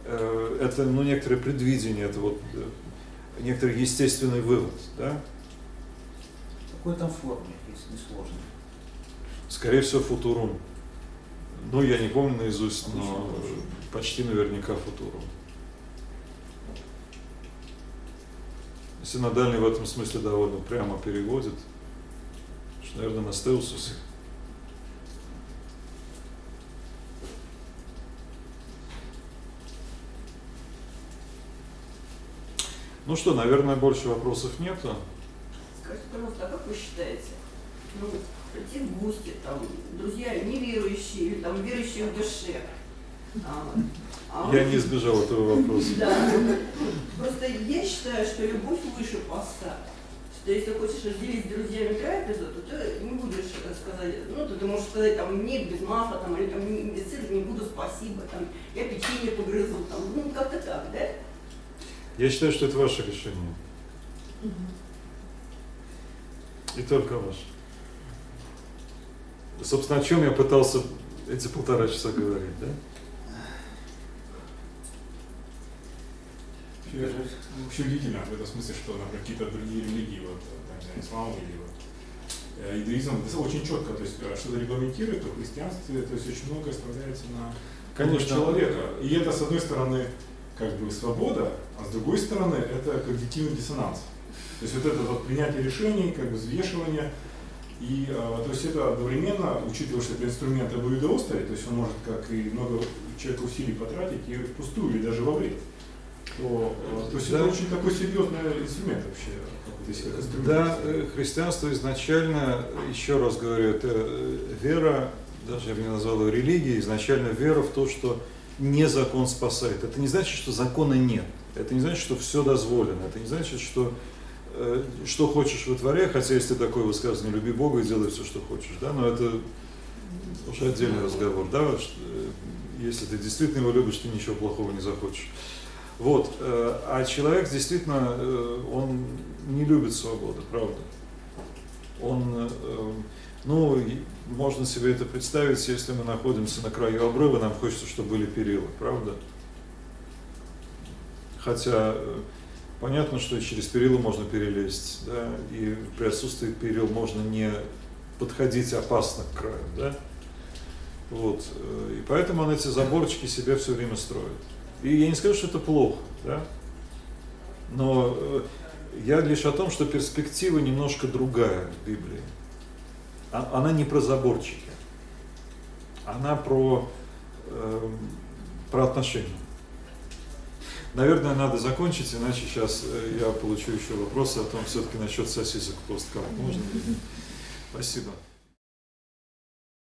э, это ну, некоторое предвидение, это вот э, некоторый естественный вывод, да. В какой там форме, если не сложно? Скорее всего, футурум. Ну, я не помню наизусть, но почти наверняка футурум. Синодальный в этом смысле довольно ну, прямо переводит, что, наверное, Настеусус Ну что, наверное, больше вопросов нету. Скажите, пожалуйста, а как вы считаете, ну, прийти в гости, там, друзья неверующие там верующие в душе, а, я вы- не избежал этого вопроса. Да. Просто я считаю, что любовь выше поста. Что если хочешь разделить с друзьями трапезу, то ты не будешь э, сказать, ну, то ты можешь сказать, там, нет, без масла, там, или там, без сыра, не буду, спасибо, там, я печенье погрызу, там, ну, как-то так, да? Я считаю, что это ваше решение. И только ваше. Собственно, о чем я пытался эти полтора часа говорить, да? Вообще, вообще удивительно в этом смысле, что, например, какие-то другие религии, вот, там, не знаю, ислам или вот, э, иудаизм, это очень четко, то есть э, что-то регламентирует, то в христианстве, то есть очень многое оставляется на Конечно. человека. И это, с одной стороны, как бы свобода, а с другой стороны, это когнитивный диссонанс. То есть вот это вот принятие решений, как бы взвешивание, и э, то есть это одновременно, учитывая, что это инструмент обоюдоострый, то есть он может как и много человек усилий потратить и впустую, или даже во вред. То, э, то есть Да. это очень такой серьезный инструмент вообще, инструмент. Да, э, христианство изначально, еще раз говорю, это э, вера, даже я бы не назвал ее религией, изначально вера в то, что не закон спасает. Это не значит, что закона нет. Это не значит, что все дозволено. Это не значит, что э, что хочешь вытворяй, хотя если такое высказывание «люби Бога и делай все, что хочешь», да, но это уже отдельный разговор, да, вот, э, если ты действительно его любишь, ты ничего плохого не захочешь. Вот, э, а человек действительно, э, он не любит свободу, правда. Он, э, ну, можно себе это представить, если мы находимся на краю обрыва, нам хочется, чтобы были перила, правда? Хотя понятно, что через перила можно перелезть, да, и при отсутствии перил можно не подходить опасно к краю, да. Вот, и поэтому он эти заборчики себе все время строит. И я не скажу, что это плохо, да, но э, я лишь о том, что перспектива немножко другая в Библии. А- Она не про заборчики, она про, эм, про отношения. Наверное, надо закончить, иначе сейчас э, я получу еще вопросы о том, все-таки насчет сосисок посткарт. Можно? ли? Спасибо.